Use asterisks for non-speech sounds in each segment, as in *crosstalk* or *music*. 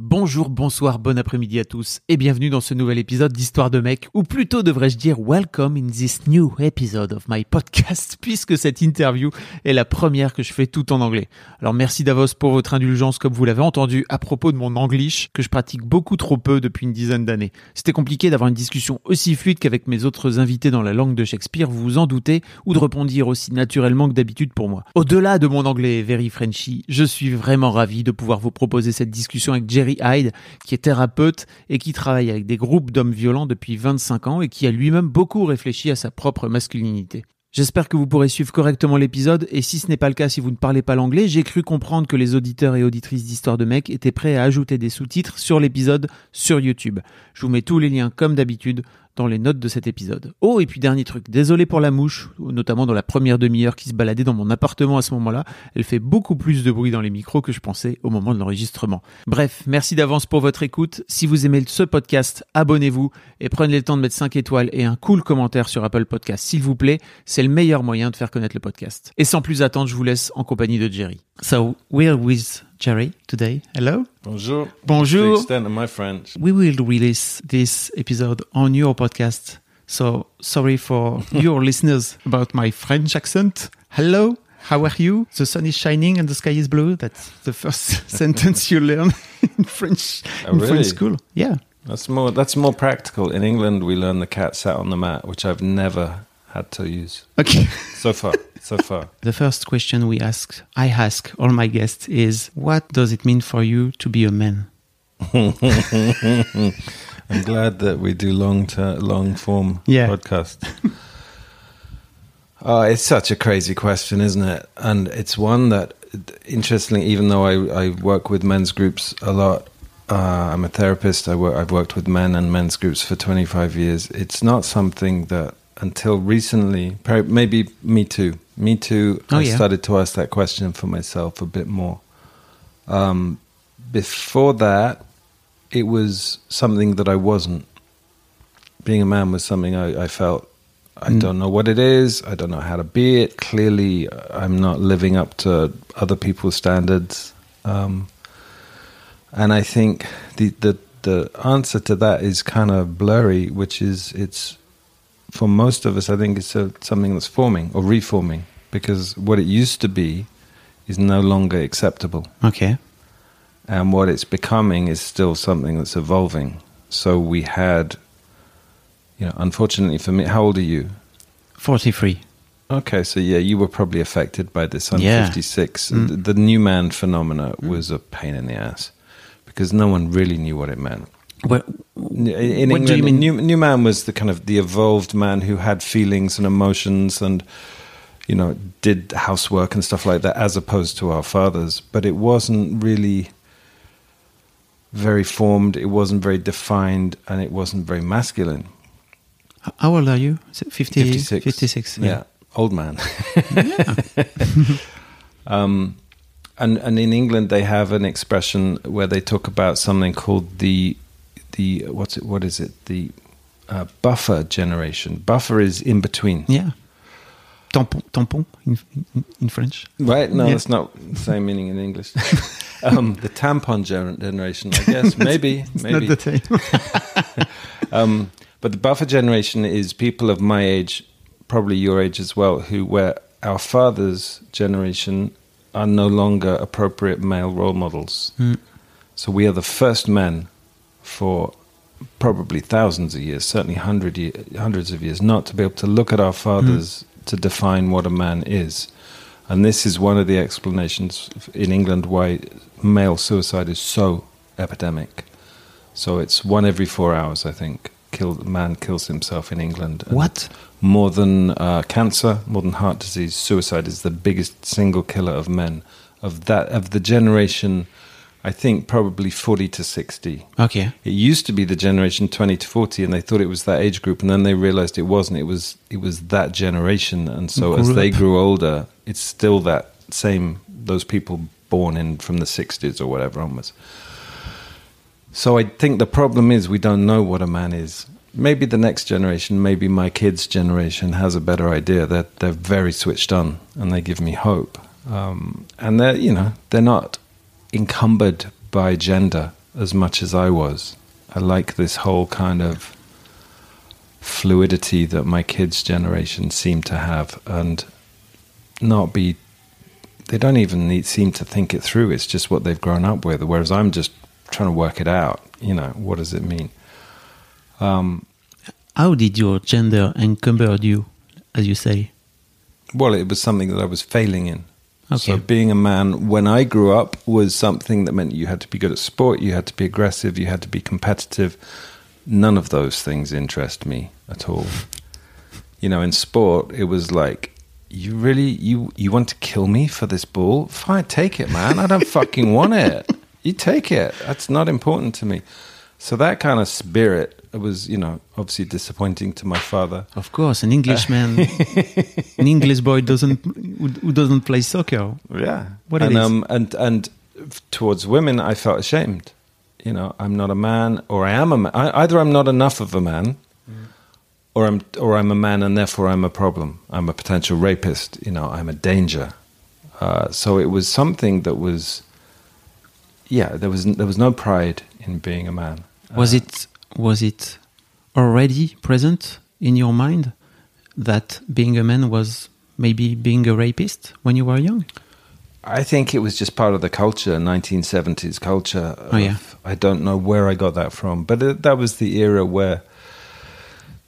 Bonjour, bonsoir, bon après-midi à tous et bienvenue dans ce nouvel épisode d'Histoire de mec, ou plutôt devrais-je dire welcome in this new episode of my podcast, *laughs* puisque cette interview est la première que je fais tout en anglais. Alors merci Davos pour votre indulgence comme vous l'avez entendu à propos de mon anglish que je pratique beaucoup trop peu depuis une dizaine d'années. C'était compliqué d'avoir une discussion aussi fluide qu'avec mes autres invités dans la langue de Shakespeare, vous vous en doutez, ou de répondre aussi naturellement que d'habitude pour moi. Au-delà de mon anglais very Frenchy, je suis vraiment ravi de pouvoir vous proposer cette discussion avec Jerry Hyde, qui est thérapeute et qui travaille avec des groupes d'hommes violents depuis 25 ans et qui a lui-même beaucoup réfléchi à sa propre masculinité. J'espère que vous pourrez suivre correctement l'épisode et si ce n'est pas le cas, si vous ne parlez pas l'anglais, j'ai cru comprendre que les auditeurs et auditrices d'Histoire de Mec étaient prêts à ajouter des sous-titres sur l'épisode sur YouTube. Je vous mets tous les liens comme d'habitude les notes de cet épisode. Oh, et puis dernier truc, désolé pour la mouche, notamment dans la première demi-heure qui se baladait dans mon appartement à ce moment-là. Elle fait beaucoup plus de bruit dans les micros que je pensais au moment de l'enregistrement. Bref, merci d'avance pour votre écoute. Si vous aimez ce podcast, abonnez-vous et prenez le temps de mettre 5 étoiles et un cool commentaire sur Apple Podcast, s'il vous plaît. C'est le meilleur moyen de faire connaître le podcast. Et sans plus attendre, je vous laisse en compagnie de Jerry. So, we're with Jerry today. Hello. Bonjour. Bonjour. To the extent of my French. We will release this episode on your podcast. So sorry for *laughs* your listeners about my French accent. Hello. How are you? The sun is shining and the sky is blue. That's the first *laughs* sentence you learn in French Oh, in really? French school. Yeah. That's more. That's more practical. In England, we learn the cat sat on the mat, which I've never had to use Okay. so far. *laughs* so far. The first question we ask, I ask all my guests is, what does it mean for you to be a man? *laughs* I'm glad that we do long ter- long form Yeah. podcast. oh, it's such a crazy question, isn't it? And it's one that, interestingly, even though I, I work with men's groups a lot, uh, I'm a therapist. I work, I've worked with men and men's groups for 25 years. It's not something that until recently, maybe me too. Me too. Oh, I yeah. started to ask that question for myself a bit more. Um, before that, it was something that I wasn't. Being a man was something I, I felt I Mm. don't know what it is. I don't know how to be it. Clearly, I'm not living up to other people's standards. Um, and I think the, the the answer to that is kind of blurry, which is it's for most of us. I think it's a, something that's forming or reforming because what it used to be is no longer acceptable Okay. and what it's becoming is still something that's evolving. So we had, you know, unfortunately for me, how old are you? 43. Okay, so yeah, you were probably affected by this. I'm Yeah. 56. Mm. The, the new man phenomena was a pain in the ass because no one really knew what it meant. What, In England, do you mean? new, new man was the kind of the evolved man who had feelings and emotions and you know did housework and stuff like that, as opposed to our fathers. But it wasn't really very formed. It wasn't very defined, and it wasn't very masculine. How old are you? 50, 56. 56. Yeah, old man. *laughs* um, and and in England they have an expression where they talk about something called the the what's it what is it the uh, buffer generation. Buffer is in between. Yeah. Tampon, tampon in, in, in French. Right? No, Yeah. that's not the same meaning in English. *laughs* um, the tampon gener- generation, I guess. *laughs* maybe, maybe. not the same. *laughs* Um, but the buffer generation is people of my age, probably your age as well, who were our father's generation are no longer appropriate male role models. Mm. So we are the first men for probably thousands of years, certainly hundred ye- hundreds of years, not to be able to look at our fathers to define what a man is. And this is one of the explanations in England why male suicide is so epidemic. So it's one every four hours, I think. Kill, man kills himself in England. And What? More than uh, cancer, more than heart disease, suicide is the biggest single killer of men of that of the generation. I think probably forty to sixty. Okay. It used to be the generation twenty to forty, and they thought it was that age group, and then they realized it wasn't. It was it was that generation, and so as they grew older, it's still that same those people born in from the sixties or whatever onwards. So I think the problem is we don't know what a man is. Maybe the next generation, maybe my kids' generation, has a better idea. That they're, very switched on, and they give me hope. Um, and they're, you know, they're not encumbered by gender as much as I was. I like this whole kind of fluidity that my kids' generation seem to have, and not be. They don't even need, seem to think it through. It's just what they've grown up with. Whereas I'm just trying to work it out. You know, what does it mean? Um, How did your gender encumber you, as you say? Well, it was something that I was failing in. So Okay. being a man when I grew up was something that meant you had to be good at sport, you had to be aggressive, you had to be competitive. None of those things interest me at all. You know, in sport, it was like, you really you you want to kill me for this ball? Fine, take it, man. I don't fucking want it. You take it. That's not important to me. So that kind of spirit it was, you know, obviously disappointing to my father. Of course, an Englishman, *laughs* an English boy doesn't who, doesn't play soccer. Yeah. What and is. um and and towards women I felt ashamed. You know, I'm not a man or I am a man. I, either I'm not enough of a man or I'm or I'm a man and therefore I'm a problem. I'm a potential rapist, you know, I'm a danger. Uh, so it was something that was yeah, there was there was no pride in being a man. Was it was it already present in your mind that being a man was maybe being a rapist when you were young? I think it was just part of the culture, 1970s culture. Oh, yeah. I don't know where I got that from, but it, that was the era where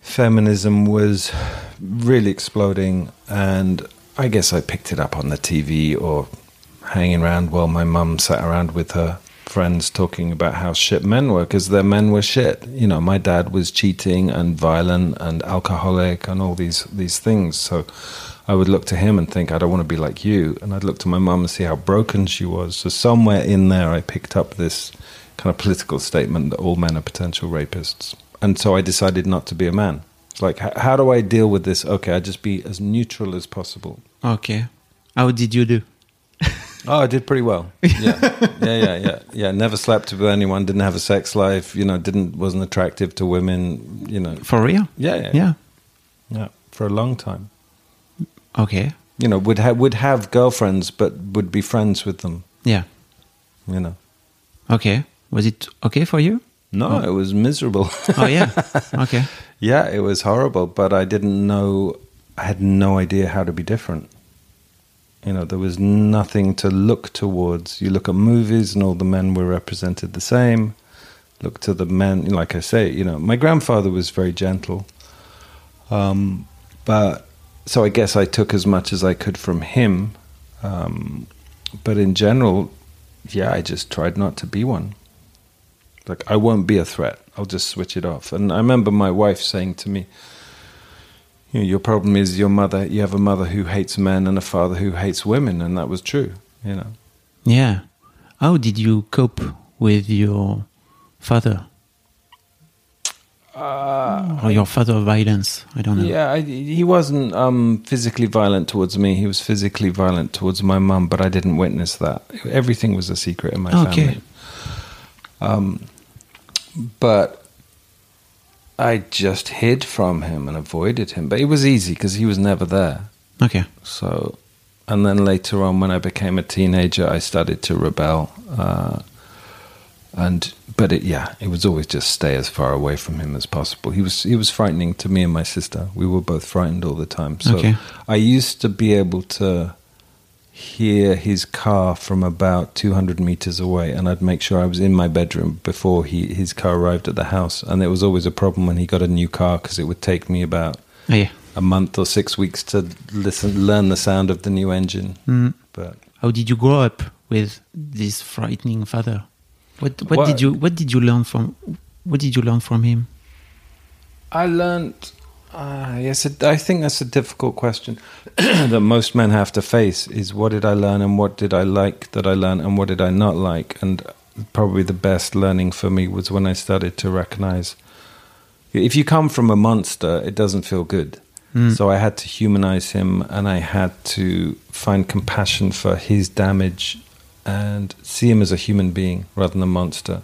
feminism was really exploding, and I guess I picked it up on the TV or hanging around while my mum sat around with her friends talking about how shit men were because their men were shit. You know, my dad was cheating and violent and alcoholic and all these these things. So I would look to him and think, I don't want to be like you. And I'd look to my mum and see how broken she was. So somewhere in there, I picked up this kind of political statement that all men are potential rapists. And so I decided not to be a man. It's like, how do I deal with this? Okay, I just be as neutral as possible. Okay. How did you do? Oh, I did pretty well. *laughs* Yeah, yeah, yeah, yeah, yeah. Never slept with anyone. Didn't have a sex life. You know, didn't wasn't attractive to women. You know, For real? yeah, yeah, Yeah. yeah. For a long time. Okay. You know, would have would have girlfriends, but would be friends with them. Yeah. You know, Okay. Was it okay for you? no, oh. it was miserable. Oh yeah. *laughs* Okay. yeah, it was horrible. But I didn't know. I had no idea how to be different. You know, there was nothing to look towards. You look at movies, and all the men were represented the same. Look to the men, like I say, you know, my grandfather was very gentle. Um, but so I guess I took as much as I could from him. Um, but in general, yeah, I just tried not to be one. Like, I won't be a threat. I'll just switch it off. And I remember my wife saying to me, you know, your problem is your mother, you have a mother who hates men and a father who hates women. And that was true, you know. Yeah. How did you cope with your father? or your father violence? I don't know. Yeah, I, he wasn't um, physically violent towards me. He was physically violent towards my mum, but I didn't witness that. Everything was a secret in my Okay. family. Um, but I just hid from him and avoided him. But it was easy because he was never there. Okay. So, and then later on, when I became a teenager, I started to rebel. Uh, and but it, yeah, it was always just stay as far away from him as possible. He was he was frightening to me and my sister. We were both frightened all the time. So Okay. I used to be able to hear his car from about 200 meters away and I'd make sure I was in my bedroom before he his car arrived at the house and it was always a problem when he got a new car because it would take me about Oh, yeah. a month or six weeks to listen, learn the sound of the new engine. Mm. But How did you grow up with this frightening father? What what Well- did you what did you learn from what did you learn from him? I learned Uh, yes, I think that's a difficult question *clears throat* that most men have to face. Is what did I learn and what did I like that I learned and what did I not like? And probably the best learning for me was when I started to recognize if you come from a monster, it doesn't feel good. Mm. So I had to humanize him and I had to find compassion for his damage and see him as a human being rather than a monster.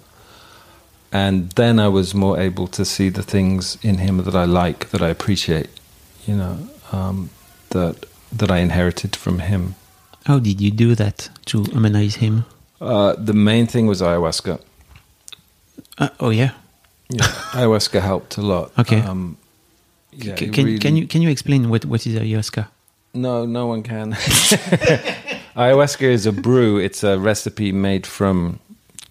And then I was more able to see the things in him that I like, that I appreciate, you know, um, that that I inherited from him. How did you do that to humanize him? Uh, the main thing was ayahuasca. Uh, oh yeah. Yeah, *laughs* ayahuasca helped a lot. Okay. Um, yeah, can really- can you can you explain what what is ayahuasca? No, no one can. *laughs* Ayahuasca is a brew. It's a recipe made from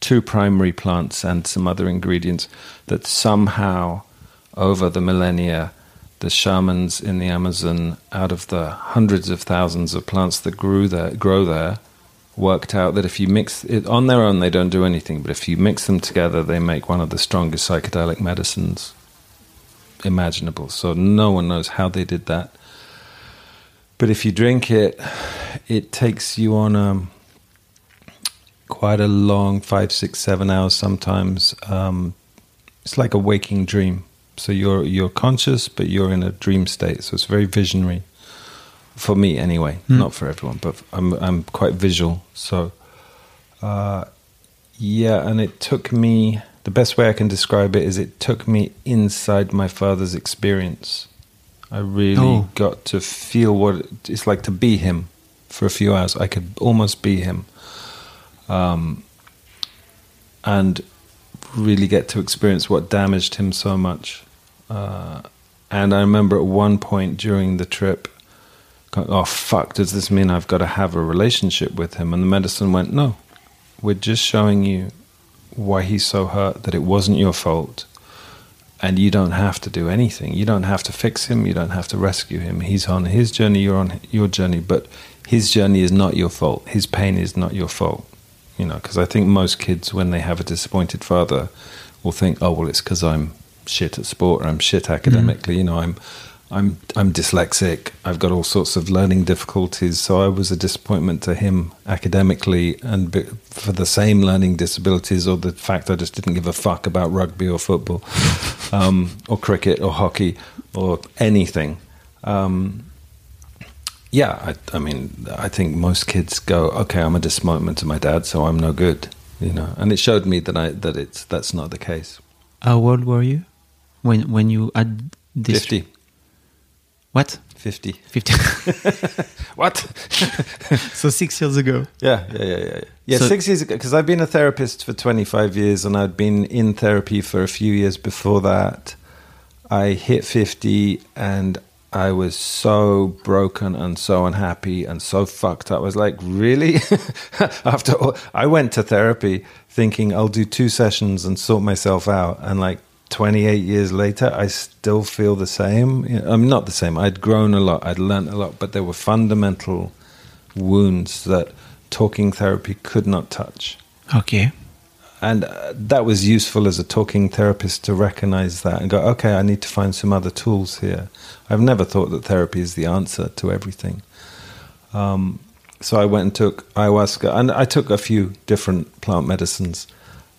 two primary plants and some other ingredients that somehow, over the millennia, the shamans in the Amazon, out of the hundreds of thousands of plants that grew there, grow there, worked out that if you mix it on their own, they don't do anything. But if you mix them together, they make one of the strongest psychedelic medicines imaginable. So no one knows how they did that. But if you drink it, it takes you on a quite a long five, six, seven hours sometimes. Um, it's like a waking dream. So you're you're conscious, but you're in a dream state. So it's very visionary for me, anyway. Hmm. Not for everyone, but I'm I'm quite visual. So uh, yeah, and it took me. The best way I can describe it is it took me inside my father's experience. I really Oh. got to feel what it's like to be him for a few hours. I could almost be him, um, and really get to experience what damaged him so much. Uh, and I remember at one point during the trip, going, "Oh fuck! Does this mean I've got to have a relationship with him?" And the medicine went, "No, we're just showing you why he's so hurt. That it wasn't your fault." and you don't have to do anything. You don't have to fix him. You don't have to rescue him. He's on his journey. You're on your journey. But his journey is not your fault. His pain is not your fault. You know, because I think most kids, when they have a disappointed father, will think, "Oh, well, it's because I'm shit at sport or I'm shit academically." You know, I'm. I'm I'm dyslexic. I've got all sorts of learning difficulties. So I was a disappointment to him academically, and for the same learning disabilities, or the fact I just didn't give a fuck about rugby or football, *laughs* um, or cricket or hockey or anything. Um, yeah, I, I mean, I think most kids go, okay, I'm a disappointment to my dad, so I'm no good. You know, and it showed me that I that it's that's not the case. How old were you when when you had this? Fifty. What? 50. Fifty. *laughs* What? *laughs* so six years ago. Yeah, yeah, yeah, yeah. Yeah, yeah So- six years ago, because I've been a therapist for 25 years and I'd been in therapy for a few years before that. I hit 50 and I was so broken and so unhappy and so fucked. I was like, really? *laughs* After all, I went to therapy thinking I'll do two sessions and sort myself out. And like 28 years later, I still feel the same. I'm not the same. I'd grown a lot, I'd learned a lot, but there were fundamental wounds that talking therapy could not touch. Okay. And uh, that was useful as a talking therapist to recognize that and go, okay, I need to find some other tools here. I've never thought that therapy is the answer to everything. Um, so I went and took ayahuasca, and I took a few different plant medicines.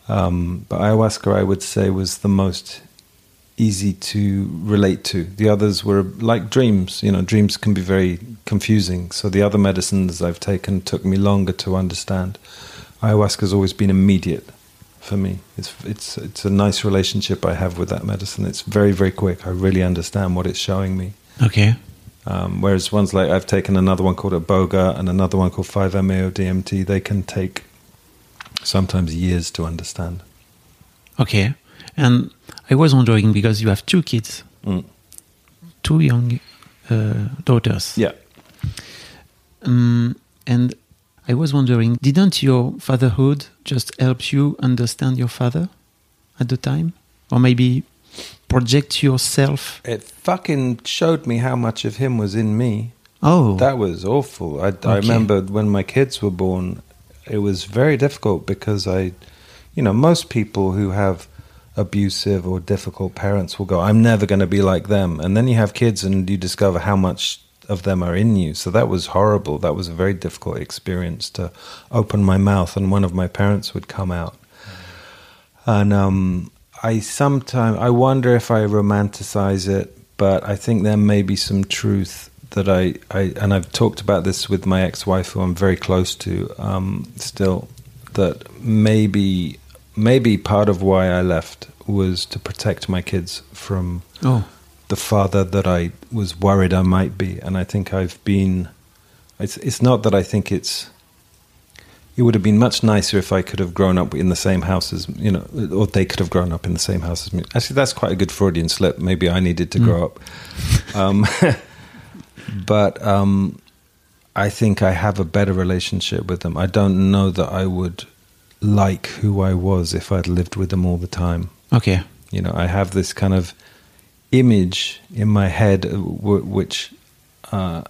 Um, but ayahuasca, I would say, was the most easy to relate to. The others were like dreams. You know, dreams can be very confusing. So the other medicines I've taken took me longer to understand. Ayahuasca has always been immediate for me. It's it's it's a nice relationship I have with that medicine. It's very very quick. I really understand what it's showing me. Okay. Um, whereas ones like I've taken another one called Iboga and another one called 5-MeO DMT, they can take sometimes years to understand. Okay. And I was wondering because you have two kids, Mm. two young uh, daughters. Yeah. Um, and I was wondering, didn't your fatherhood just help you understand your father at the time? Or maybe project yourself? It fucking showed me how much of him was in me. Oh, That was awful. I, I remember when my kids were born, it was very difficult because I, you know, most people who have abusive or difficult parents will go, I'm never going to be like them. And then you have kids and you discover how much of them are in you. So that was horrible. That was a very difficult experience to open my mouth and one of my parents would come out. And um, I sometimes I wonder if I romanticize it, but I think there may be some truth that I, I and I've talked about this with my ex-wife, who I'm very close to um, still. That maybe maybe part of why I left was to protect my kids from Oh, the father that I was worried I might be, and I think I've been. It's it's not that I think it's. It would have been much nicer if I could have grown up in the same house as you know, or they could have grown up in the same house as me. Actually, that's quite a good Freudian slip. Maybe I needed to grow up. Um, *laughs* but um, I think I have a better relationship with them. I don't know that I would like who I was if I'd lived with them all the time. okay. You know, I have this kind of image in my head uh, w- which uh,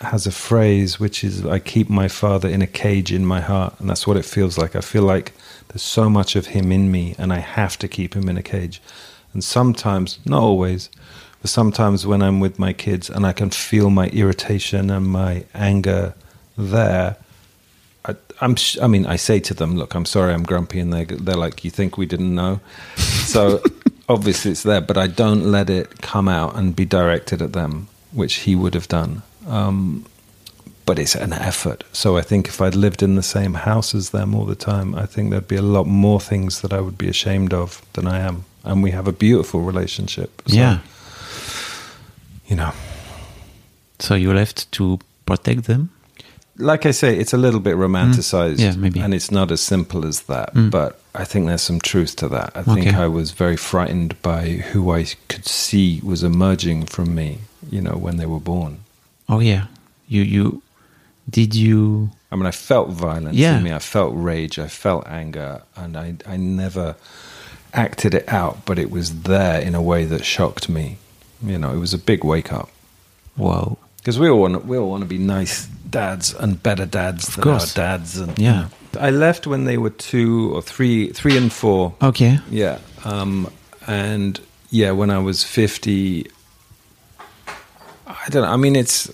has a phrase which is I keep my father in a cage in my heart, and that's what it feels like. I feel like there's so much of him in me, and I have to keep him in a cage. And sometimes, not always, but sometimes when I'm with my kids and I can feel my irritation and my anger there, I, I'm. sh- I mean, I say to them, "Look, I'm sorry, I'm grumpy," and they they're like, "You think we didn't know?" So obviously it's there, but I don't let it come out and be directed at them, which he would have done. Um, but it's an effort. So I think if I'd lived in the same house as them all the time, I think there'd be a lot more things that I would be ashamed of than I am. And we have a beautiful relationship. So, yeah. You know, So you left to protect them. Like I say, it's a little bit romanticized. Yeah, maybe. And it's not as simple as that. Mm. But I think there's some truth to that. I think Okay. I was very frightened by who I could see was emerging from me, you know, when they were born. Oh yeah. You you did you I mean, I felt violence Yeah. in me. I felt rage. I felt anger. And I, I never acted it out, but it was there in a way that shocked me. You know, it was a big wake up. wow. Because we all want we all want to be nice dads and better dads than course. our dads. And Yeah. I left when they were two or three, three and four. Okay. Yeah, um, and yeah, when I was fifty, I don't know. I mean, it's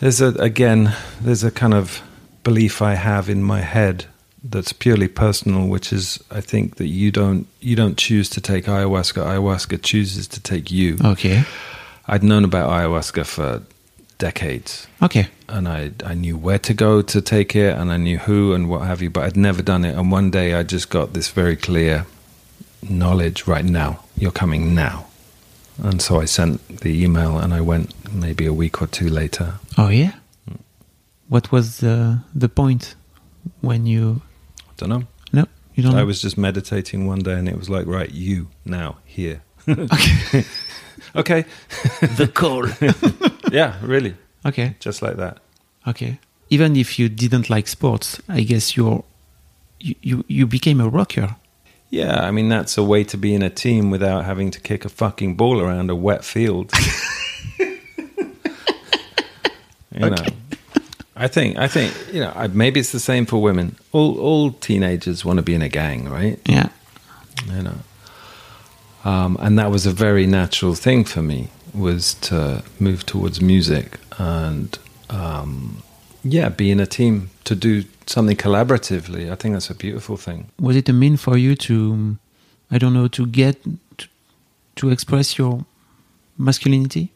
there's a again there's a kind of belief I have in my head that's purely personal, which is I think that you don't you don't choose to take ayahuasca. Ayahuasca chooses to take you. Okay. I'd known about ayahuasca for decades Okay. and I I knew where to go to take it, and I knew who and what have you, but I'd never done it. And one day I just got this very clear knowledge. Right now, you're coming now, and so I sent the email, and I went maybe a week or two later. Oh yeah. What was the the point when you I Don't know. no you don't I know? was just meditating one day, and it was like, right, you now here. okay. *laughs* okay, the call. *laughs* *laughs* yeah, really, okay. just like that. Okay. Even if you didn't like sports, I guess you're you you, you became a rocker. Yeah, I mean that's a way to be in a team without having to kick a fucking ball around a wet field. *laughs* you know, I think I think you know I, maybe it's the same for women. All all teenagers want to be in a gang, right? Yeah. You know, um, and that was a very natural thing for me was to move towards music and um, yeah, be in a team to do something collaboratively. I think that's a beautiful thing. Was it a mean for you to I don't know to get to, to express your masculinity?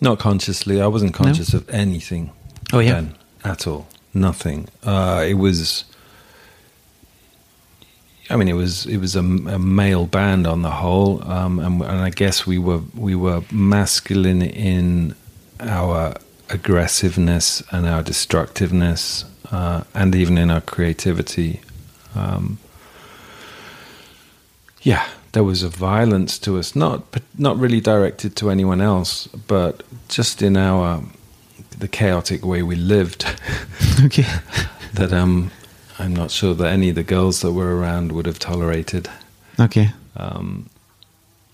Not consciously. I wasn't conscious of anything. Oh, yeah? then, at all. Nothing. Uh, it was. I mean, it was it was a, a male band on the whole, um, and, and I guess we were we were masculine in our aggressiveness and our destructiveness, uh, and even in our creativity. Um, yeah, there was a violence to us, not not really directed to anyone else, but just in our the chaotic way we lived. *laughs* okay. *laughs* that um, I'm not sure that any of the girls that were around would have tolerated. Okay. Um,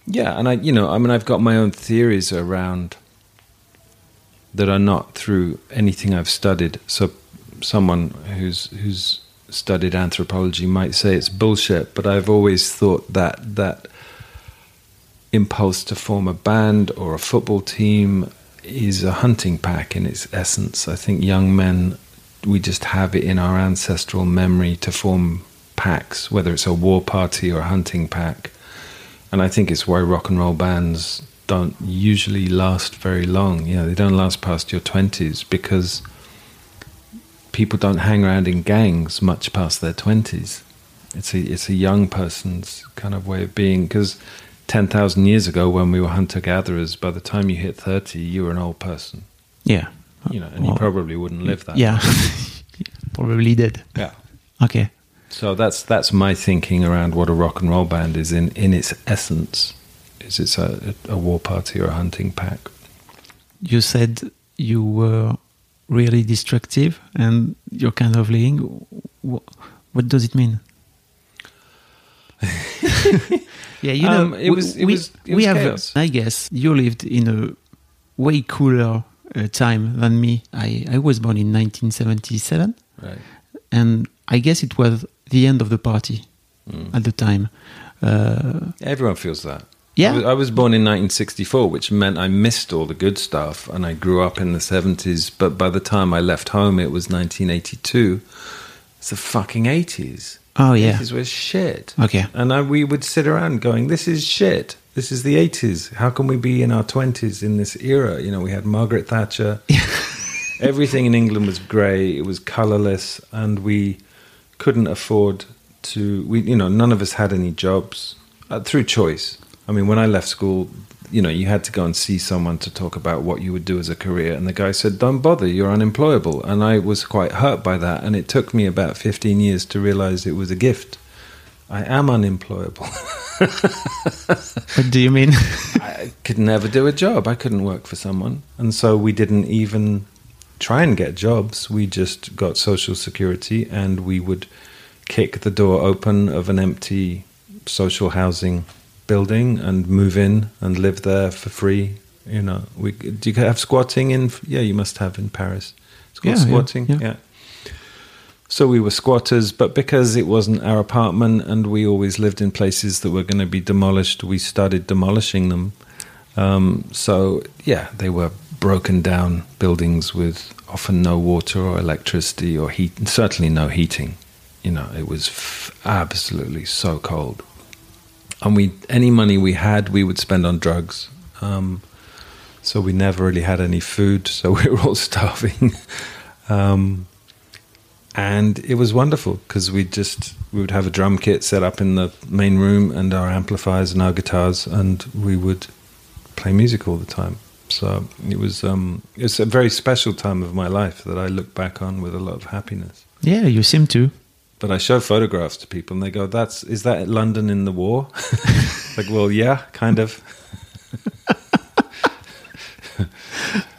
yeah, and I, you know, I mean, I've got my own theories around that are not through anything I've studied. So, someone who's who's studied anthropology might say it's bullshit, but I've always thought that that impulse to form a band or a football team is a hunting pack in its essence. I think young men, we just have it in our ancestral memory to form packs, whether it's a war party or a hunting pack. And I think it's why rock and roll bands don't usually last very long. You know, they don't last past your 20s because people don't hang around in gangs much past their 20s. It's a, it's a young person's kind of way of being because 10,000 years ago when we were hunter gatherers, by the time you hit 30, you were an old person. Yeah. You know, and you probably wouldn't live that. Yeah. *laughs* probably did. Yeah. Okay. So that's that's my thinking around what a rock and roll band is in, in its essence. Is it's a, a war party or a hunting pack. You said you were really destructive and you're kind of leading. What does it mean? *laughs* yeah, you know, Um, it was- it we, was- it we was have. chaos. I guess you lived in a way cooler uh, time than me. I I was born in 1977, Right. and I guess it was the end of the party Mm. at the time. Uh, Everyone feels that. Yeah. I was, born in 1964, which meant I missed all the good stuff, and I grew up in the 70s. But by the time I left home, it was 1982. It's the fucking 80s. oh yeah, 80s was shit. Okay. And I, we would sit around going, "This is shit. This is the 80s. How can we be in our 20s in this era?" You know, we had Margaret Thatcher. *laughs* Everything in England was grey. It was colourless, and we couldn't afford to. We, you know, none of us had any jobs uh, through choice. I mean, when I left school, you know, you had to go and see someone to talk about what you would do as a career, and the guy said, "Don't bother, you're unemployable." And I was quite hurt by that, and it took me about 15 years to realize it was a gift. I am unemployable. *laughs* what do you mean? *laughs* I could never do a job. I couldn't work for someone. And so we didn't even try and get jobs. We just got social security and we would kick the door open of an empty social housing building and move in and live there for free. You know, we do you have squatting in? Yeah, you must have in Paris. It's called Yeah, yeah, squatting. yeah. yeah. So we were squatters, but because it wasn't our apartment and we always lived in places that were going to be demolished, we started demolishing them. Um, so, yeah, they were broken down buildings with often no water or electricity or heat, certainly no heating. You know, it was f- absolutely so cold. And we, any money we had, we would spend on drugs. Um, so we never really had any food, so *laughs* we were all starving. *laughs* um, and it was wonderful because we just we would have a drum kit set up in the main room and our amplifiers and our guitars and we would play music all the time. So it was um it's a very special time of my life that i look back on with a lot of happiness. Yeah, you seem to. but i show photographs to people and they go that's is that london in the war? *laughs* Like well yeah kind of. *laughs*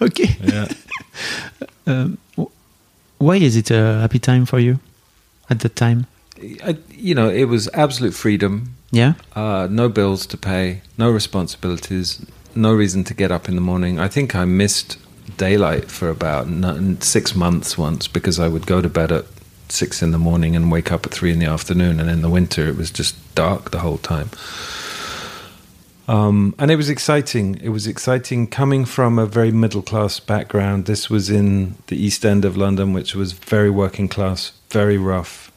Okay. yeah. *laughs* Um, why is it a happy time for you at that time? I, you know it was absolute freedom Yeah. Uh, no bills to pay, no responsibilities, no reason to get up in the morning. I think I missed daylight for about six months once because I would go to bed at six in the morning and wake up at three in the afternoon. And in the winter, it was just dark the whole time. Um, and it was exciting. It was exciting coming from a very middle class background. This was in the East End of London, which was very working class, very rough,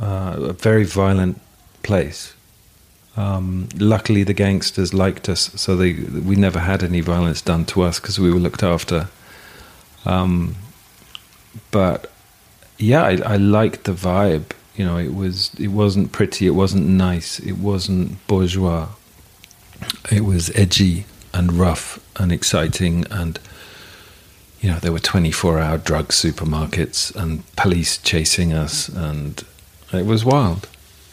uh, a very violent place. Um, luckily, the gangsters liked us, so they we never had any violence done to us because we were looked after. Um, but yeah, I, I liked the vibe. You know, it was it wasn't pretty, it wasn't nice, it wasn't bourgeois. It was edgy and rough and exciting, and you know there were twenty four hour drug supermarkets and police chasing us, and it was wild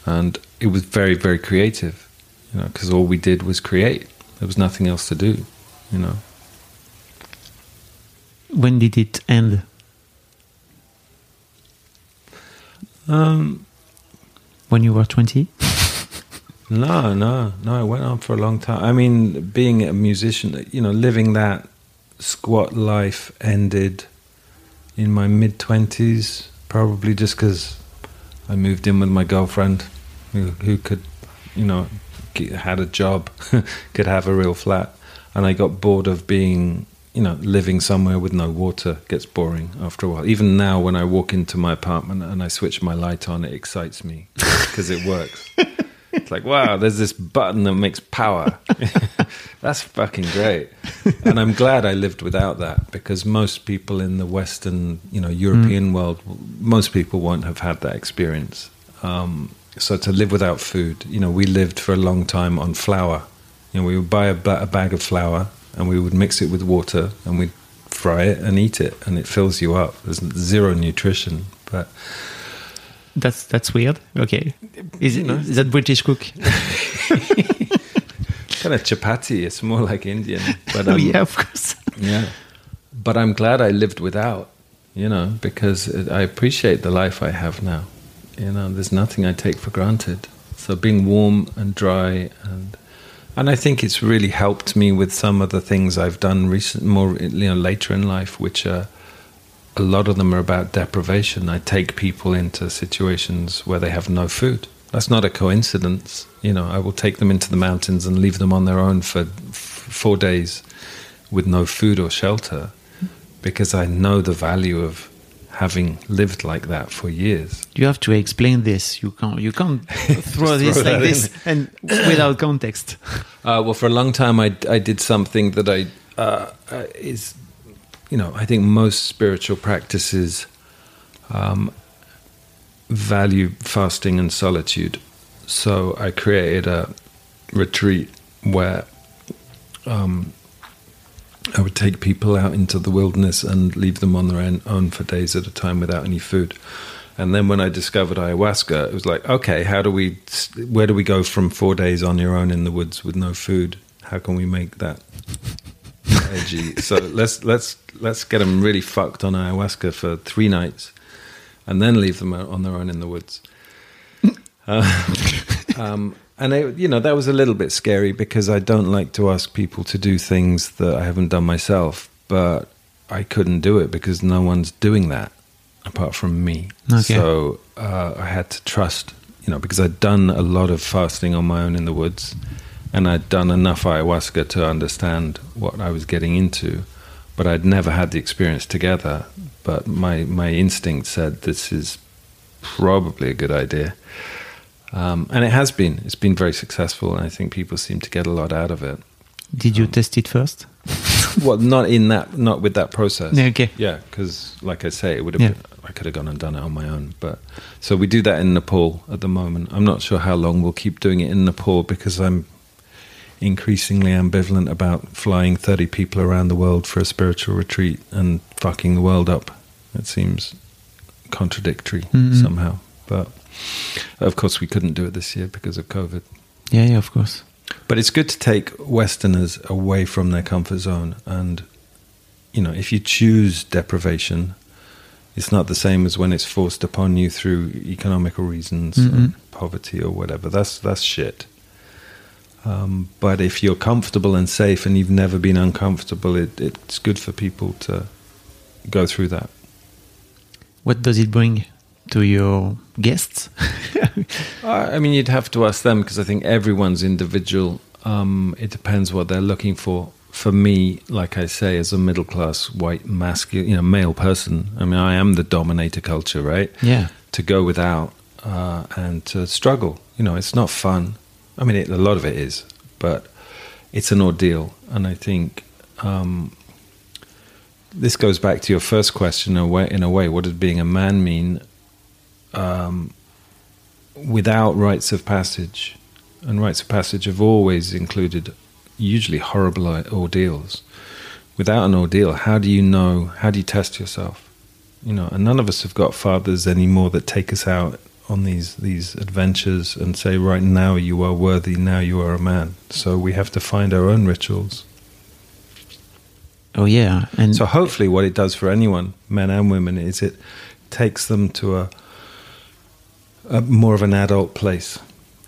and it was very very creative you know because all we did was create there was nothing else to do you know When did it end? um When you were 20? No no no it went on for a long time i mean being a musician you know living that squat life ended in my mid 20s probably just because I moved in with my girlfriend, who, who could, you know, g- had a job, *laughs* could have a real flat, and I got bored of being, you know, living somewhere with no water. Gets boring after a while. Even now, when I walk into my apartment and I switch my light on, it excites me because it works. *laughs* It's like, wow, there's this button that makes power. *laughs* That's fucking great. And I'm glad I lived without that because most people in the Western, you know, European world, most people won't have had that experience. Um, so to live without food, you know, we lived for a long time on flour. You know, we would buy a, ba- a bag of flour and we would mix it with water and we'd fry it and eat it and it fills you up. There's zero nutrition, but That's that's weird. Okay, is, it, is that British cook? *laughs* kind of chapati. It's more like Indian, but oh *laughs* yeah, of course. Yeah. But I'm glad I lived without, you know, because it, I appreciate the life I have now. You know, there's nothing I take for granted. So being warm and dry and and I think it's really helped me with some of the things I've done recent more you know later in life which are a lot of them are about deprivation. I take people into situations where they have no food. That's not a coincidence. You know, I will take them into the mountains and leave them on their own for f- four days with no food or shelter because I know the value of having lived like that for years. You have to explain this. You can't you can't *laughs* throw this throw like this and without context. Uh, well, for a long time, I, I did something that I uh, uh, is, you know, I think most spiritual practices um, value fasting and solitude. So I created a retreat where um, I would take people out into the wilderness and leave them on their own- for days at a time without any food. And then when I discovered ayahuasca, it was like, okay, how do we, where do we go from four days on your own in the woods with no food? How can we make that edgy? so let's let's let's get them really fucked on ayahuasca for three nights, and then leave them on their own in the woods. Uh, *laughs* um, and it, you know that was a little bit scary because I don't like to ask people to do things that I haven't done myself, but I couldn't do it because no one's doing that apart from me. Okay. So uh, I had to trust, you know, because I'd done a lot of fasting on my own in the woods, and I'd done enough ayahuasca to understand what I was getting into, but I'd never had the experience together. But my my instinct said this is probably a good idea. Um, and it has been. It's been very successful, and I think people seem to get a lot out of it. Did you test it first? *laughs* well, not in that, not with that process. Yeah, okay. Yeah, because like I say, it would have. Yeah. Been, I could have gone and done it on my own, but so we do that in Nepal at the moment. I'm not sure how long we'll keep doing it in Nepal because I'm increasingly ambivalent about flying 30 people around the world for a spiritual retreat and fucking the world up. It seems contradictory Mhm. somehow, but of course we couldn't do it this year because of COVID. Yeah, yeah, of course. But it's good to take Westerners away from their comfort zone. And, you know, if you choose deprivation, it's not the same as when it's forced upon you through economical reasons, or Mhm. poverty, or whatever. That's, that's shit. Um, but if you're comfortable and safe and you've never been uncomfortable, it, it's good for people to go through that. What does it bring to your guests? *laughs* I mean, you'd have to ask them because I think everyone's individual. Um, it depends what they're looking for. For me, like I say, as a middle class white masculine, you know, male person, I mean, I am the dominator culture, right? yeah. To go without uh, and to struggle, you know, it's not fun. I mean, it, a lot of it is, but it's an ordeal, and I think um, this goes back to your first question. In a way, in a way what does being a man mean? Um, without rites of passage, and rites of passage have always included usually horrible ordeals. Without an ordeal, how do you know? How do you test yourself? You know, and none of us have got fathers anymore that take us out on these these adventures and say, right now you are worthy, now you are a man. So we have to find our own rituals. Oh yeah, and So hopefully, what it does for anyone, men and women, is it takes them to a, a more of an adult place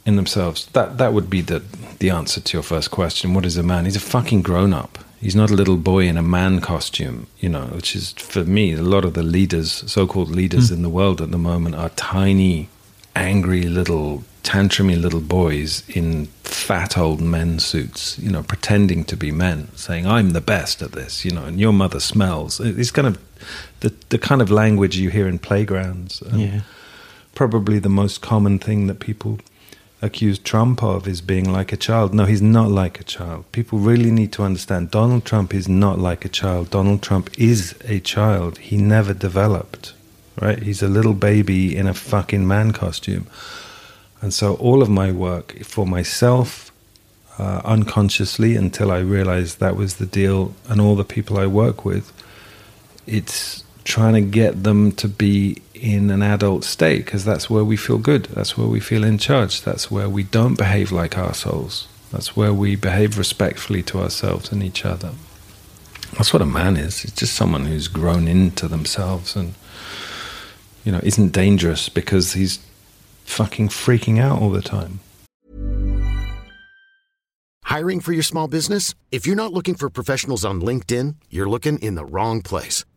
in themselves. That that would be the the answer to your first question. What is a man? He's a fucking grown up. He's not a little boy in a man costume, you know. Which is for me a lot of the leaders, so-called leaders hmm. in the world at the moment, are tiny angry little tantrumy little boys in fat old men suits, you know, pretending to be men, saying, I'm the best at this, you know, and your mother smells. It's kind of the, the kind of language you hear in playgrounds. Yeah. Probably the most common thing that people accuse Trump of is being like a child. No, he's not like a child. People really need to understand Donald Trump is not like a child. Donald Trump is a child. He never developed, right? He's a little baby in a fucking man costume. And so all of my work for myself, uh, unconsciously, until I realized that was the deal, and all the people I work with, it's trying to get them to be in an adult state because that's where we feel good. That's where we feel in charge. That's where we don't behave like assholes. That's where we behave respectfully to ourselves and each other. That's what a man is. It's just someone who's grown into themselves and, you know, isn't dangerous because he's fucking freaking out all the time. Hiring for your small business? If you're not looking for professionals on LinkedIn, you're looking in the wrong place.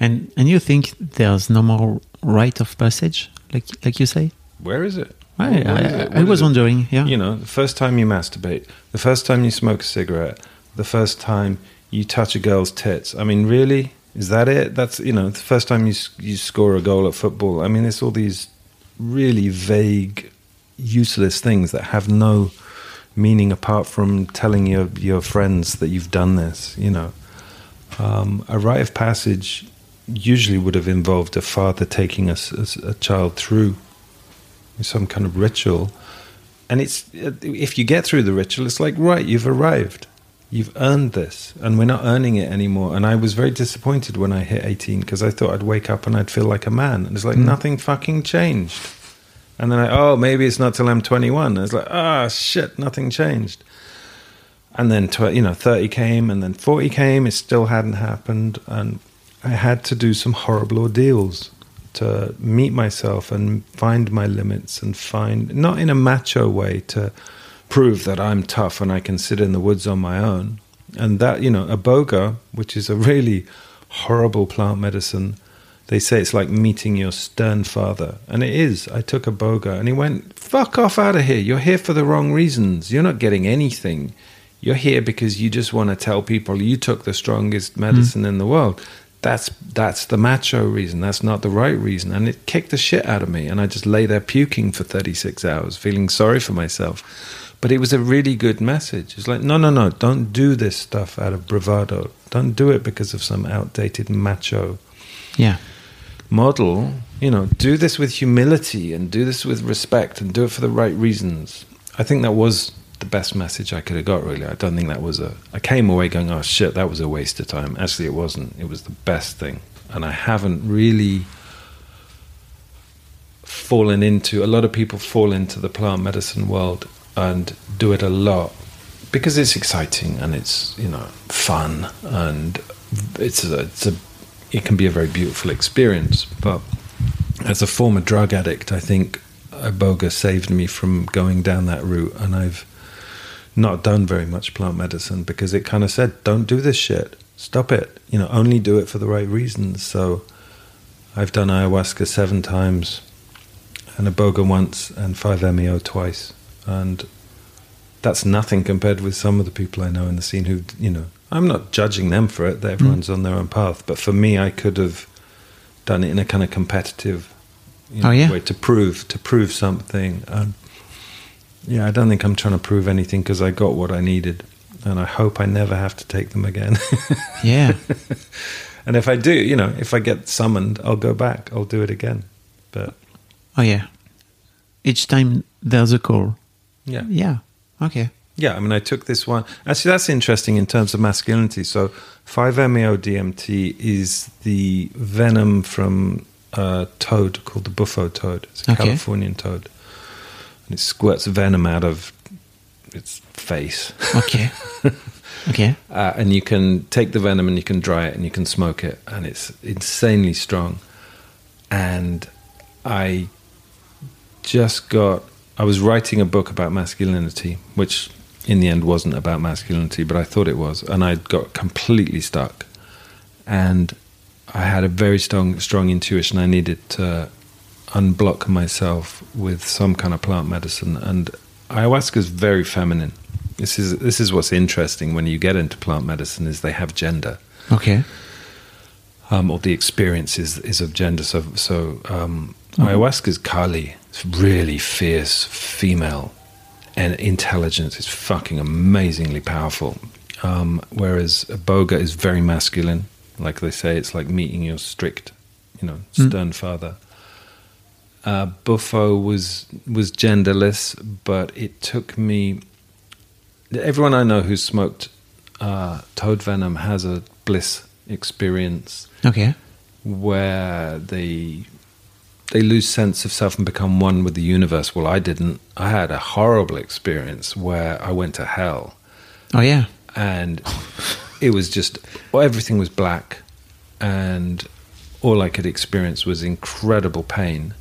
And and you think there's no more rite of passage, like like you say? Where is it? I, Where is I, it? I was it? wondering, yeah. You know, the first time you masturbate, the first time you smoke a cigarette, the first time you touch a girl's tits. I mean, really? Is that it? That's, you know, the first time you, you score a goal at football. I mean, it's all these really vague, useless things that have no meaning apart from telling your, your friends that you've done this, you know. Um, a rite of passage usually would have involved a father taking a child through some kind of ritual. And it's if you get through the ritual, it's like right, you've arrived, you've earned this, and we're not earning it anymore. And I was very disappointed when I hit eighteen because I thought I'd wake up and I'd feel like a man, and it's like nothing fucking changed. And then I, oh, maybe it's not till I'm 21. It's like, ah, shit, nothing changed. And then, tw- you know, 30 came, and then 40 came. It still hadn't happened, and I had to do some horrible ordeals to meet myself and find my limits and find not in a macho way to prove that I'm tough and I can sit in the woods on my own. And that, you know, Iboga, which is a really horrible plant medicine, they say it's like meeting your stern father. And it is. I took Iboga and he went, fuck off out of here. You're here for the wrong reasons. You're not getting anything. You're here because you just want to tell people you took the strongest medicine in the world. That's that's the macho reason. That's not the right reason. And it kicked the shit out of me. And I just lay there puking for 36 hours, feeling sorry for myself. But it was a really good message. It's like, no, no, no, don't do this stuff out of bravado. Don't do it because of some outdated macho Yeah. model. You know, do this with humility and do this with respect and do it for the right reasons. I think that was the best message I could have got, really. I don't think that was a. I came away going, oh shit, that was a waste of time. Actually, it wasn't. It was the best thing. And I haven't really fallen into. A lot of people fall into the plant medicine world and do it a lot because it's exciting and it's, you know, fun and it's a, it's a it can be a very beautiful experience. But as a former drug addict, I think Iboga saved me from going down that route, and I've not done very much plant medicine because it kind of said, "Don't do this shit. Stop it. You know, only do it for the right reasons." So I've done ayahuasca seven times, and Iboga once, and 5-MeO twice, and that's nothing compared with some of the people I know in the scene who, you know, I'm not judging them for it. Mm. Everyone's on their own path. But for me, I could have done it in a kind of competitive you oh, know, Oh, yeah? way to prove to prove something. And yeah, I don't think I'm trying to prove anything because I got what I needed, and I hope I never have to take them again. *laughs* Yeah. and if I do, you know, if I get summoned, I'll go back. I'll do it again. But oh, yeah. Each time there's a call. yeah, Yeah. Okay. Yeah, I mean, I took this one. Actually, that's interesting in terms of masculinity. So, 5-MeO DMT is the venom from a toad called the Bufo toad. It's a Okay. Californian toad. It squirts venom out of its face. Okay. *laughs* okay. Uh, and you can take the venom and you can dry it and you can smoke it, and it's insanely strong. And I just got, I was writing a book about masculinity, which in the end wasn't about masculinity, but I thought it was. And I got completely stuck. And I had a very strong, strong intuition. I needed to unblock myself with some kind of plant medicine. And ayahuasca is very feminine. This is this is what's interesting when you get into plant medicine is they have gender, Okay. um, or the experience is is of gender. So so um, ayahuasca is Kali. It's really fierce female, and intelligence is fucking amazingly powerful. Um, whereas Iboga is very masculine. Like they say, it's like meeting your strict, you know, stern father. Uh, Bufo was was genderless, but it took me. Everyone I know who smoked uh, toad venom has a bliss experience Okay. where they they lose sense of self and become one with the universe. Well, I didn't. I had a horrible experience where I went to hell Oh yeah. and it was just well, everything was black and all I could experience was incredible pain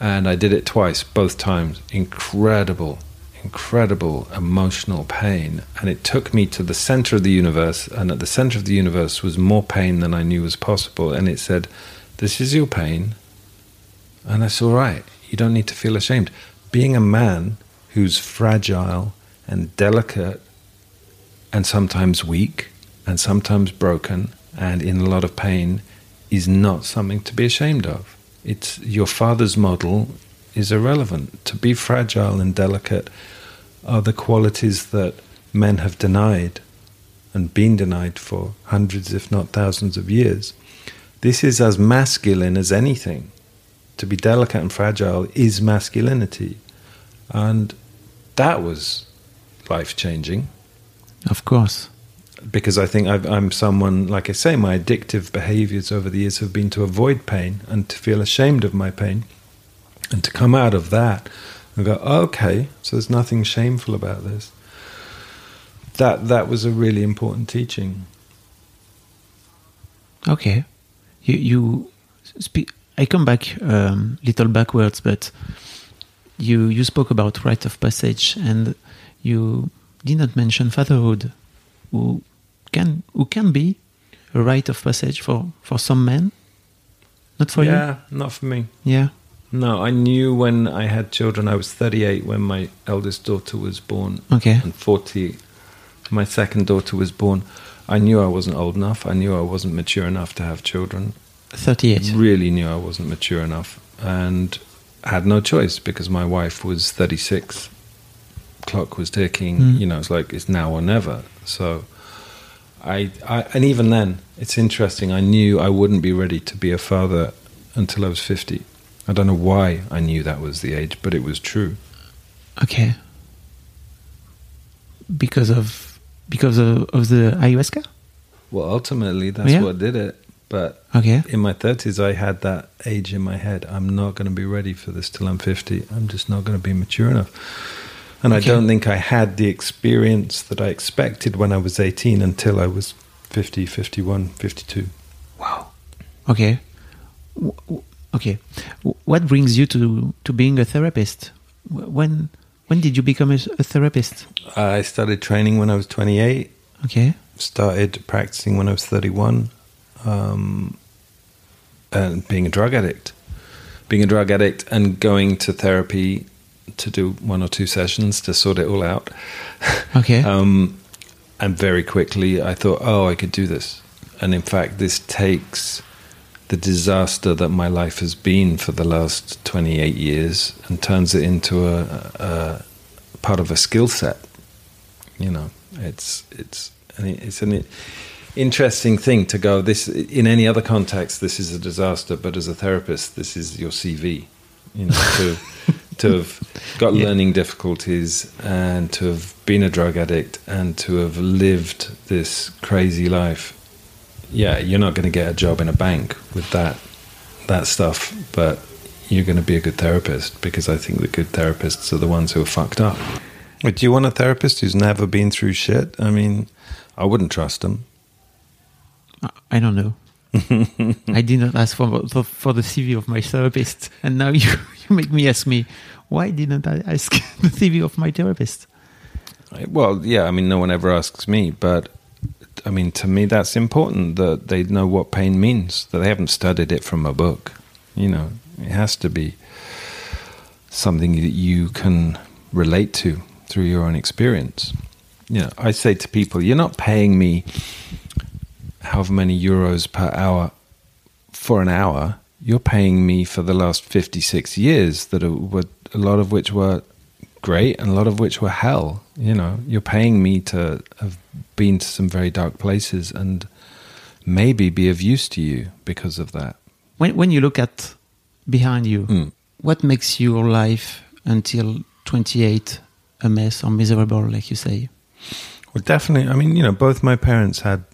and I did it twice both times. Incredible incredible emotional pain. And it took me to the center of the universe and at the center of the universe was more pain than I knew was possible. And it said this is your pain and that's all right. You don't need to feel ashamed. Being a man who's fragile and delicate and sometimes weak and sometimes broken and in a lot of pain is not something to be ashamed of. It's your father's model is irrelevant. To be fragile and delicate are the qualities that men have denied and been denied for hundreds, if not thousands of years. This is as masculine as anything. To be delicate and fragile is masculinity. And that was life changing Of course. Because I think I've, I'm someone, like I say, my addictive behaviors over the years have been to avoid pain and to feel ashamed of my pain. And to come out of that and go, okay, so there's nothing shameful about this. That, that was a really important teaching. Okay. You you speak. I come back um, little backwards, but you you spoke about rite of passage, and you did not mention fatherhood, who can who can be a rite of passage for for some men, not for yeah, not for me. Yeah. No, I knew when I had children. I was 38 when my eldest daughter was born, Okay. and 40 my second daughter was born. I knew I wasn't old enough. I knew I wasn't mature enough to have children. Thirty-eight. Really knew I wasn't mature enough, and had no choice because my wife was 36. Clock was ticking. Mm. You know, it's like it's now or never. So, I, I and even then, it's interesting. I knew I wouldn't be ready to be a father until I was 50. I don't know why I knew that was the age, but it was true. Okay. Because of because of, of the ayahuasca. Well, ultimately, that's Yeah. what did it. But Okay. in my 30s, I had that age in my head. I'm not going to be ready for this till I'm 50. I'm just not going to be mature enough. And Okay. I don't think I had the experience that I expected when I was 18 until I was 50, 51, 52. Wow. Okay. W- Okay. W- What brings you to to being a therapist? When when did you become a, a therapist? I started training when I was 28, Okay. started practicing when I was 31, um, and being a drug addict. Being a drug addict and going to therapy to do one or two sessions to sort it all out. Okay. *laughs* Um, and very quickly, I thought, oh, I could do this. And in fact, this takes the disaster that my life has been for the last 28 years and turns it into a, a part of a skill set. You know, it's it's it's an interesting thing to go. This in any other context, this is a disaster, but as a therapist, this is your CV. You know, to *laughs* to have got Yeah. learning difficulties and to have been a drug addict and to have lived this crazy life. Yeah, you're not going to get a job in a bank with that that stuff, but you're going to be a good therapist because I think the good therapists are the ones who are fucked up. But do you want a therapist who's never been through shit? I mean, I wouldn't trust them. I don't know. *laughs* I did not ask for, for for the CV of my therapist, and now you *laughs* you make me ask me why didn't I ask *laughs* the CV of my therapist? Well, yeah, I mean, no one ever asks me, but I mean, to me, that's important that they know what pain means, that they haven't studied it from a book. You know, it has to be something that you can relate to through your own experience. You know, I say to people, you're not paying me however many euros per hour for an hour. You're paying me for the last 56 years that were a lot of which were great and a lot of which were hell. You know, you're paying me to have been to some very dark places and maybe be of use to you because of that. When when you look at behind you, Mm. what makes your life until 28 a mess or miserable, like you say? Well, definitely. I mean, you know, both my parents had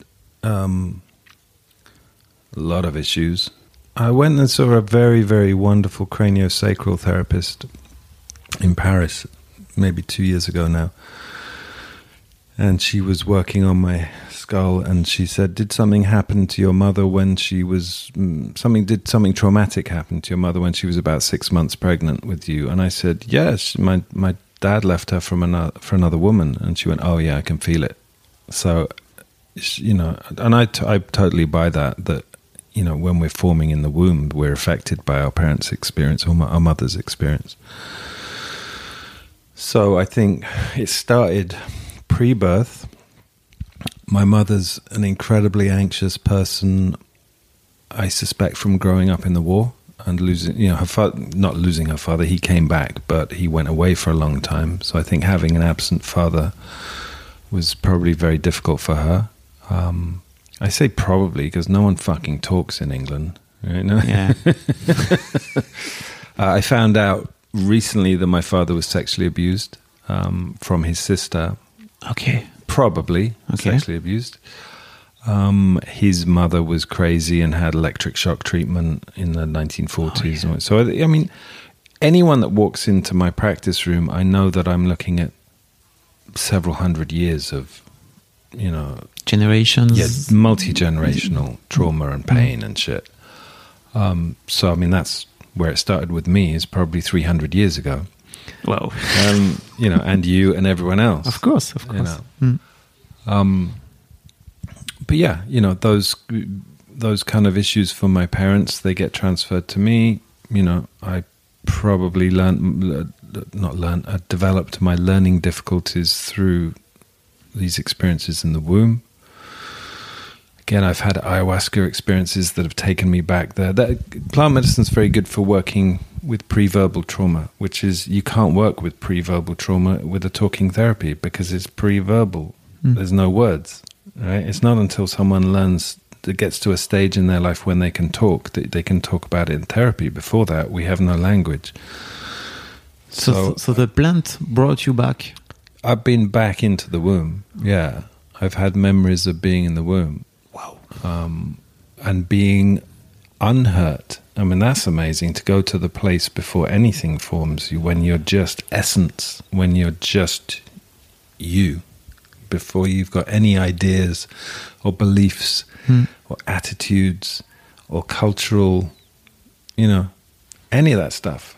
um, a lot of issues. I went and saw a very, very wonderful craniosacral therapist in Paris, maybe two years ago now. And she was working on my skull, and she said, "Did something happen to your mother when she was mm, something? Did something traumatic happen to your mother when she was about six months pregnant with you?" And I said, "Yes, my my dad left her from another for another woman." And she went, "Oh yeah, I can feel it." So, you know, and I t- I totally buy that. That you know, when we're forming in the womb, we're affected by our parents' experience or our mother's experience. So I think it started pre-birth. My mother's an incredibly anxious person. I suspect from growing up in the war and losing, you know, her father, not losing her father. He came back, but he went away for a long time. So I think having an absent father was probably very difficult for her. Um, I say probably because no one fucking talks in England. Right? No? Yeah. *laughs* Uh, I found out recently that my father was sexually abused um, from his sister, okay. probably Okay. sexually abused. Um, his mother was crazy and had electric shock treatment in the 1940s. Oh, yeah. So, I, I mean, anyone that walks into my practice room, I know that I'm looking at several hundred years of, you know, Generations. yeah, multi generational trauma and pain and shit. Um, so, I mean, that's where it started with me, is probably 300 years ago. well Um, you know, and you and everyone else. Of course, of You course. know. Mm. Um, but yeah, you know, those those kind of issues for my parents, they get transferred to me. You know, I probably learned, not learned, I developed my learning difficulties through these experiences in the womb. Again, I've had ayahuasca experiences that have taken me back there. That, plant medicine is very good for working with pre-verbal trauma, which is you can't work with pre-verbal trauma with a talking therapy because it's pre-verbal. Mm. There's no words. Right? It's not until someone learns that gets to a stage in their life when they can talk that they can talk about it in therapy. Before that, we have no language. So, So- so, the plant brought you back. I've been back into the womb. Yeah, I've had memories of being in the womb. Wow. um, and being unhurt. I mean, that's amazing to go to the place before anything forms you, when you're just essence, when you're just you, before you've got any ideas or beliefs Mm. or attitudes or cultural, you know, any of that stuff.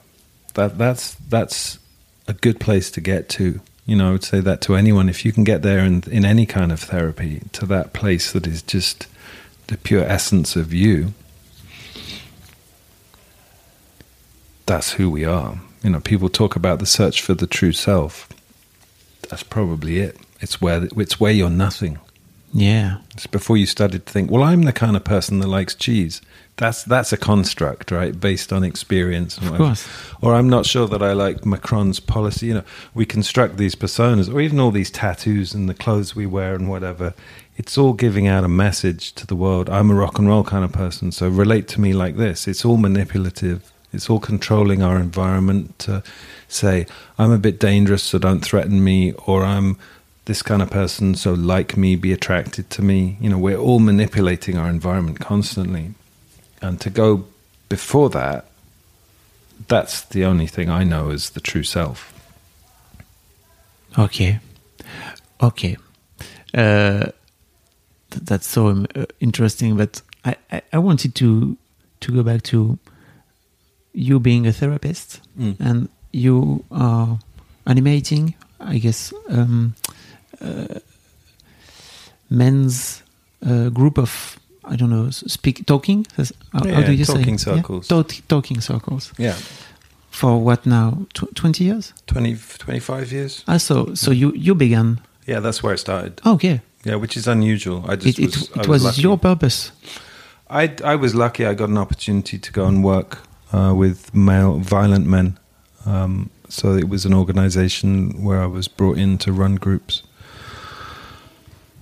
That that's that's a good place to get to. You know, I would say that to anyone. If you can get there in in any kind of therapy, to that place that is just the pure essence of you, that's who we are. You know, people talk about the search for the true self. That's probably it. It's where it's where you're nothing. Yeah. It's before you started to think, well, I'm the kind of person that likes cheese. That's that's a construct, right, based on experience. and Of course. Or I'm not sure that I like Macron's policy. You know, we construct these personas, or even all these tattoos and the clothes we wear and whatever. It's all giving out a message to the world. I'm a rock and roll kind of person, so relate to me like this. It's all manipulative. It's all controlling our environment to say, I'm a bit dangerous, so don't threaten me, or I'm this kind of person, so like me, be attracted to me. You know, we're all manipulating our environment constantly. And to go before that, that's the only thing I know is the true self. Okay. Okay. Uh, th- that's so um, uh, interesting. But I, I, I wanted to to go back to you being a therapist Mm. and you are animating, I guess, um, uh, men's uh, group of I don't know, speak talking. How, how do you talking say? Yeah? circles. Talk- talking circles. Yeah, For what now? Tw- Twenty years. 20, 25 years. Ah, so so you you began. Yeah, that's where it started. Okay, Yeah, which is unusual. I just it it, was, I it was, lucky. your purpose. I, I was lucky. I got an opportunity to go and work uh, with male violent men. Um, so it was an organization where I was brought in to run groups.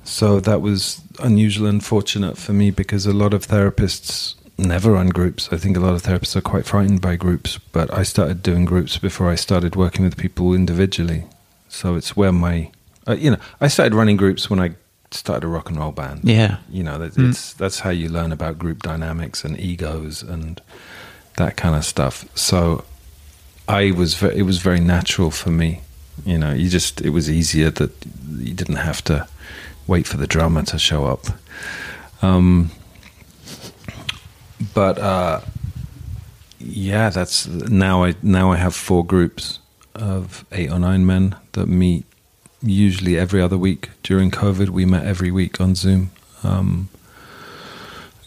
So that was unusual and fortunate for me because a lot of therapists never run groups. I think a lot of therapists are quite frightened by groups, but I started doing groups before I started working with people individually. So it's where my, uh, you know, I started running groups when I started a rock and roll band Yeah. you know that Mm. it's that's how you learn about group dynamics and egos and that kind of stuff so i was ve- it was very natural for me you know you just it was easier that you didn't have to wait for the drama to show up um but uh yeah that's now i now i have four groups of eight or nine men that meet usually every other week. During COVID, we met every week on Zoom. Um,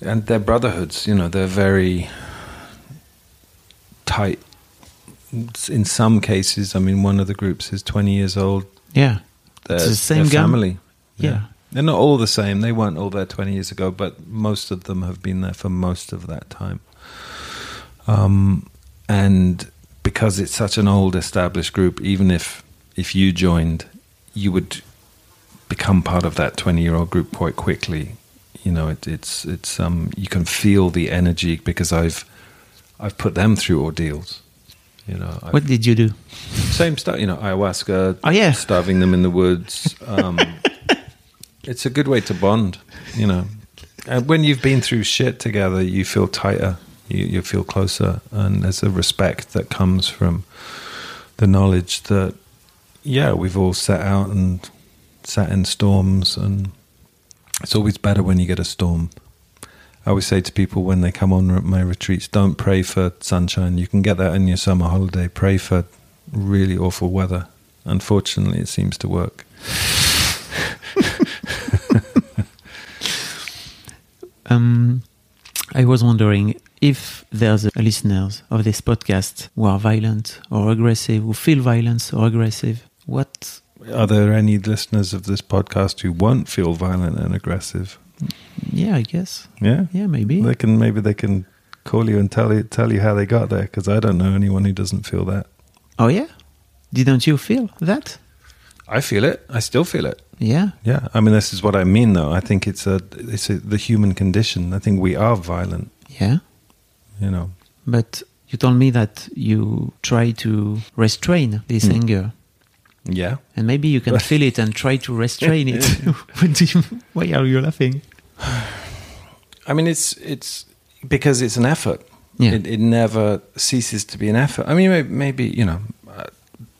and they're brotherhoods, you know, they're very tight. In some cases, I mean, one of the groups is 20 years old. Yeah. They're, It's the same family. Yeah. They're not all the same. They weren't all there 20 years ago, but most of them have been there for most of that time. Um, and because it's such an old established group, even if if you joined, you would become part of that 20 year old group quite quickly. You know, it, it's it's um you can feel the energy because I've I've put them through ordeals. You know, I've- What did you do? same stuff, you know, ayahuasca, Oh, yeah. starving them in the woods. Um, *laughs* it's a good way to bond, you know. And when you've been through shit together, you feel tighter, you, you feel closer, and there's a respect that comes from the knowledge that, yeah, we've all sat out and sat in storms, and it's always better when you get a storm. I always say to people when they come on my retreats, don't pray for sunshine. You can get that in your summer holiday. Pray for really awful weather. Unfortunately, it seems to work. *laughs* Um, I was wondering if there's a listeners of this podcast who are violent or aggressive, who feel violence or aggressive. What? Are there any listeners of this podcast who won't feel violent and aggressive? Yeah, I guess. Yeah, Yeah, maybe. they can. Maybe they can call you and tell you tell you how they got there. Because I don't know anyone who doesn't feel that. oh yeah. Didn't you feel that? I feel it. I still feel it. Yeah. Yeah, I mean, this is what I mean, though. I think it's a it's a, the human condition. I think we are violent. Yeah. You know. But you told me that you try to restrain this Hmm. anger. Yeah. And maybe you can *laughs* feel it and try to restrain it. *laughs* *laughs* You- Why are you laughing? *sighs* I mean, it's it's because it's an effort. Yeah. It, it never ceases to be an effort. I mean, may- maybe you know,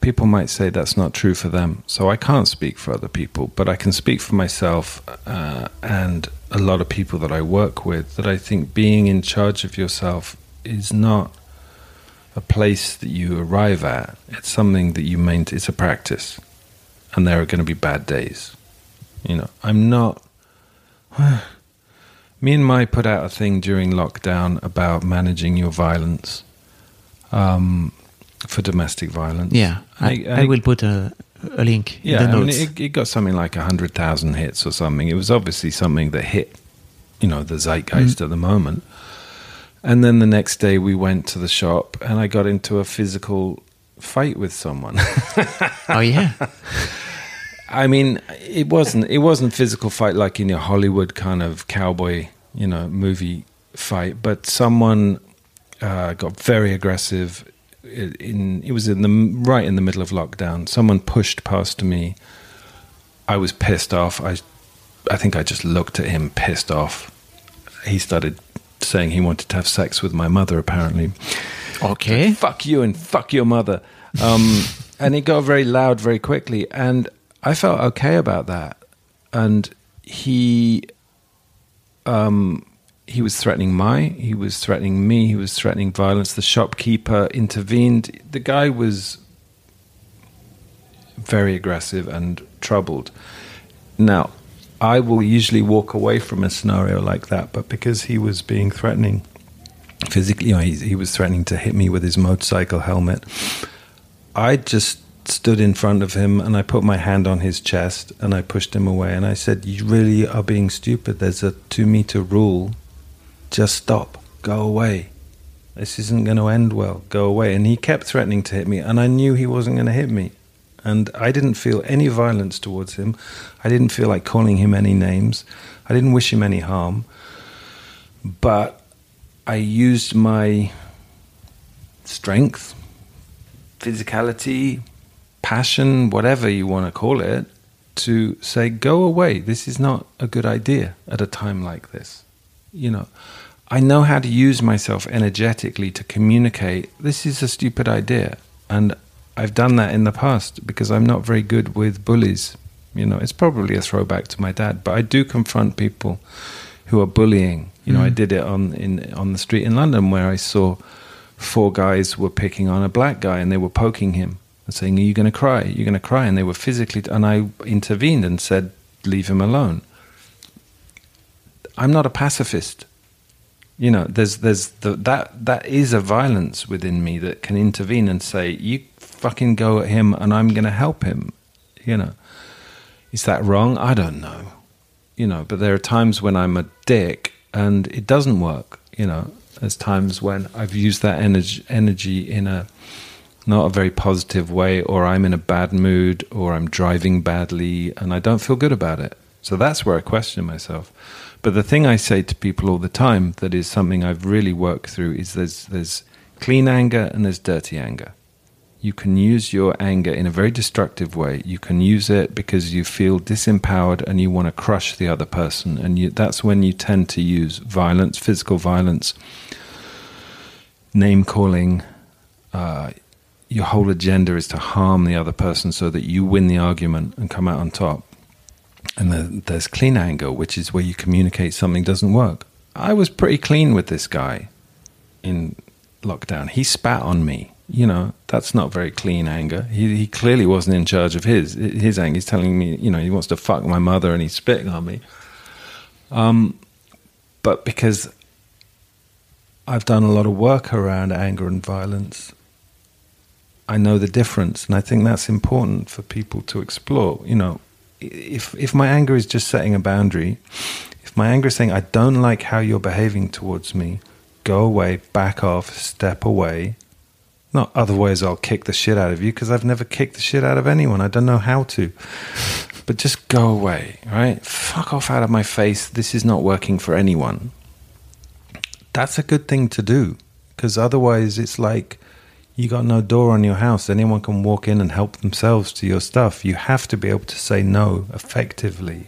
people might say that's not true for them. So I can't speak for other people, but I can speak for myself uh, and a lot of people that I work with. That I think being in charge of yourself is not a place that you arrive at. It's something that you maintain. It's a practice, and there are going to be bad days. You know, I'm not. *sighs* Me and Mai put out a thing during lockdown about managing your violence um, for domestic violence. Yeah. I, it- I will put a, a link Yeah, in the I mean, it, it got something like 100,000 hits or something. It was obviously something that hit, you know, the zeitgeist at the moment. And then the next day we went to the shop and I got into a physical fight with someone. *laughs* oh yeah. I mean, it wasn't it wasn't physical fight like in your Hollywood kind of cowboy, you know, movie fight, but someone uh, got very aggressive. In, it was in the right in the middle of lockdown. Someone pushed past me. I was pissed off. I I think I just looked at him pissed off. He started saying he wanted to have sex with my mother apparently. Okay. fuck you and fuck your mother. Um, *laughs* and it got very loud very quickly. And I felt okay about that. And he, um, he was threatening my, he was threatening me, he was threatening violence. The shopkeeper intervened. The guy was very aggressive and troubled. Now, I will usually walk away from a scenario like that, but because he was being threatening physically, you know, he, he was threatening to hit me with his motorcycle helmet, I just stood in front of him and I put my hand on his chest and I pushed him away and I said, You really are being stupid. There's a two meter rule. Just stop. Go away. This isn't going to end well. Go away. And he kept threatening to hit me and I knew he wasn't going to hit me. And I didn't feel any violence towards him. I didn't feel like calling him any names. I didn't wish him any harm. But I used my strength, physicality, passion, whatever you want to call it, to say, go away. This is not a good idea at a time like this. You know, I know how to use myself energetically to communicate. This is a stupid idea. And I've done that in the past because I'm not very good with bullies. You know, it's probably a throwback to my dad, but I do confront people who are bullying. You know, I mm. did it on in on the street in London where I saw four guys were picking on a black guy and they were poking him and saying, "Are you going to cry? You're going to cry?" And they were physically. And I intervened and said, "Leave him alone." I'm not a pacifist. You know, there's there's the, that that is a violence within me that can intervene and say, "You fucking go at him, and I'm going to help him." You know, is that wrong? I don't know. You know, but there are times when I'm a dick and it doesn't work. You know, there's times when I've used that energy energy in a not a very positive way, or I'm in a bad mood, or I'm driving badly, and I don't feel good about it. So that's where I question myself. But the thing I say to people all the time that is something I've really worked through is there's there's clean anger and there's dirty anger. You can use your anger in a very destructive way. You can use it because you feel disempowered and you want to crush the other person, and you, that's when you tend to use violence, physical violence, name calling. Uh, your whole agenda is to harm the other person so that you win the argument and come out on top. And the, there's clean anger, which is where you communicate something doesn't work. I was pretty clean with this guy in lockdown. He spat on me. You know, that's not very clean anger. He, he clearly wasn't in charge of his his anger. He's telling me, you know, he wants to fuck my mother and he's spitting on me. Um, but because I've done a lot of work around anger and violence, I know the difference, and I think that's important for people to explore. You know, if if my anger is just setting a boundary, if my anger is saying I don't like how you're behaving towards me, go away, back off, step away. Not otherwise I'll kick the shit out of you because I've never kicked the shit out of anyone. I don't know how to. But just go away, right? Fuck off out of my face. This is not working for anyone. That's a good thing to do because otherwise it's like you got no door on your house. Anyone can walk in and help themselves to your stuff. You have to be able to say no effectively,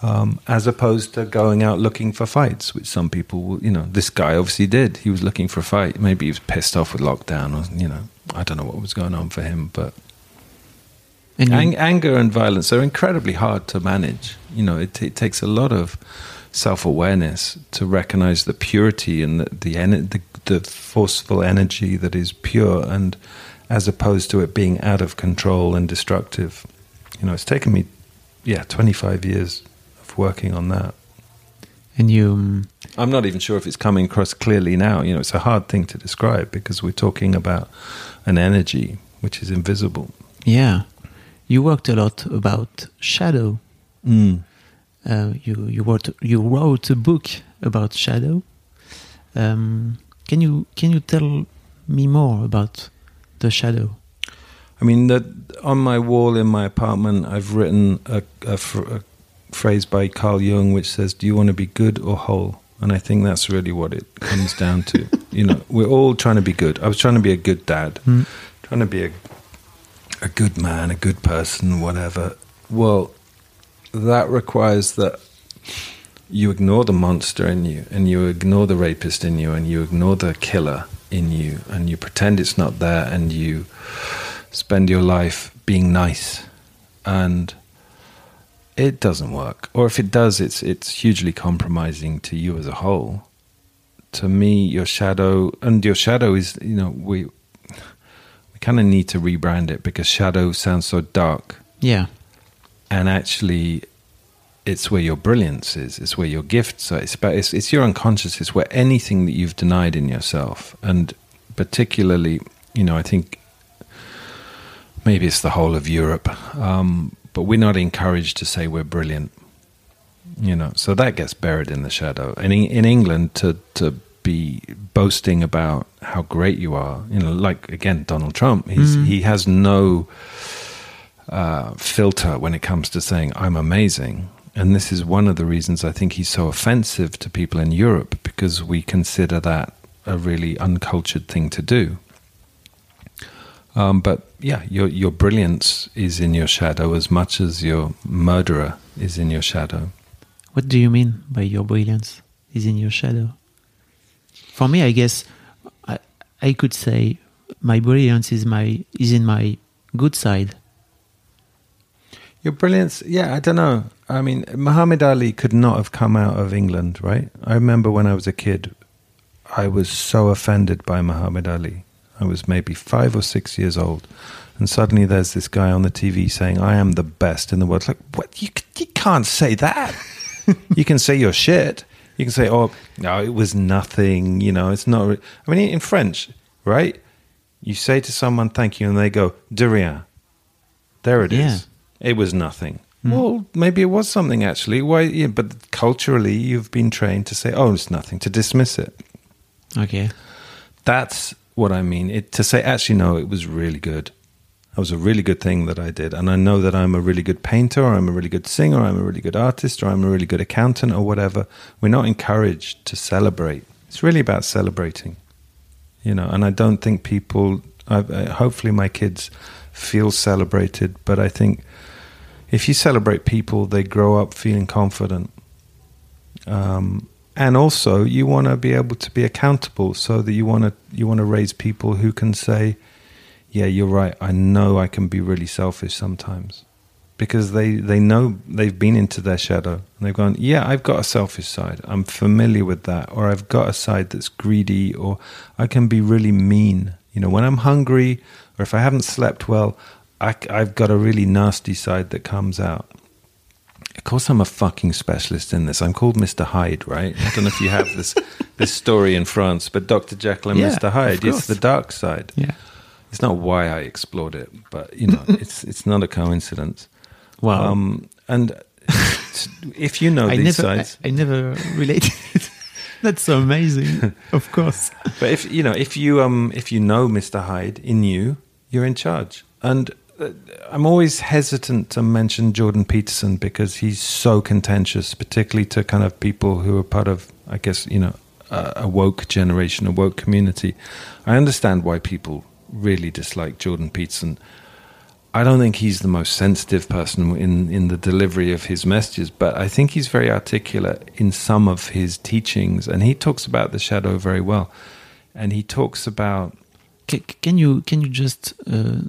um, as opposed to going out looking for fights, which some people, will, you know, this guy obviously did. He was looking for a fight. Maybe he was pissed off with lockdown, or you know, I don't know what was going on for him. But And Ang- anger and violence are incredibly hard to manage. You know, it, it takes a lot of self awareness to recognize the purity and the the, ener- the the forceful energy that is pure, and as opposed to it being out of control and destructive. You know, it's taken me, yeah, twenty five years of working on that. and you um, I'm not even sure if it's coming across clearly now. You know, it's a hard thing to describe because we're talking about an energy which is invisible. yeah, you worked a lot about shadow. Mm. Uh, you you wrote you wrote a book about shadow. Um, can you can you tell me more about the shadow? I mean, that on my wall in my apartment, I've written a, a, fr- a phrase by Carl Jung which says, "Do you want to be good or whole?" And I think that's really what it comes down to. *laughs* You know, we're all trying to be good. I was trying to be a good dad, Mm. trying to be a a good man, a good person, whatever. Well, that requires that you ignore the monster in you, and you ignore the rapist in you, and you ignore the killer, in you and you pretend it's not there and you spend your life being nice. And it doesn't work. Or if it does it's it's hugely compromising to you as a whole. To me your shadow and your shadow is you know we we kind of need to rebrand it because shadow sounds so dark. Yeah. And actually it's where your brilliance is it's where your gifts are it's about it's, it's your unconscious it's where anything that you've denied in yourself. And particularly you know i think maybe it's the whole of europe um, but we're not encouraged to say we're brilliant you know. So that gets buried in the shadow. And in, in england to to be boasting about how great you are you know like again donald trump he's he has no uh, filter when it comes to saying I'm amazing. And this is one of the reasons I think he's so offensive to people in Europe because we consider that a really uncultured thing to do. Um, but yeah, your your brilliance is in your shadow as much as your murderer is in your shadow. What do you mean by your brilliance is in your shadow? For me, I guess I, I could say my brilliance is my is in my good side. Your brilliance, yeah, I don't know. I mean, Muhammad Ali could not have come out of England, right? I remember when I was a kid, I was so offended by Muhammad Ali. I was maybe five or six years old, and suddenly there's this guy on the TV saying, "I am the best in the world." Like, what? You you can't say that. *laughs* you can say you're shit. You can say, "Oh, no, it was nothing." You know, it's not. re-" I mean, in French, right? You say to someone, "Thank you," and they go, "De rien." There it is. It was nothing. Well, maybe it was something actually. Why? Yeah, but culturally, you've been trained to say, "Oh, it's nothing," to dismiss it. Okay. That's what I mean. It to say, actually, no, it was really good. That was a really good thing that I did, and I know that I'm a really good painter, or I'm a really good singer, or I'm a really good artist, or I'm a really good accountant, or whatever. We're not encouraged to celebrate. It's really about celebrating, you know. And I don't think people. I, I, hopefully, my kids feel celebrated, but I think if you celebrate people, they grow up feeling confident. Um, and also, you want to be able to be accountable, so that you want to you want to raise people who can say, "Yeah, you're right. I know I can be really selfish sometimes," because they they know they've been into their shadow and they've gone, "Yeah, I've got a selfish side. I'm familiar with that, or I've got a side that's greedy, or I can be really mean. You know, when I'm hungry, or if I haven't slept well, I, I've got a really nasty side that comes out." Of course, I'm a fucking specialist in this. I'm called Mr. Hyde, right? I don't know if you have this *laughs* this story in France, but Dr. Jekyll and Yeah, Mr. Hyde. It's the dark side. Yeah. It's not why I explored it, but you know, *laughs* it's it's not a coincidence. Wow. Um, and *laughs* if you know I these never, I, sides, I never related. That's so amazing. of course. but if you know, if you um, if you know Mr. Hyde in you, you're in charge. And I'm always hesitant to mention Jordan Peterson because he's so contentious, particularly to kind of people who are part of, I guess, you know, a, a woke generation, a woke community. I understand why people really dislike Jordan Peterson. I don't think he's the most sensitive person in, in the delivery of his messages, but I think he's very articulate in some of his teachings, and he talks about the shadow very well. And he talks about can you can you just uh,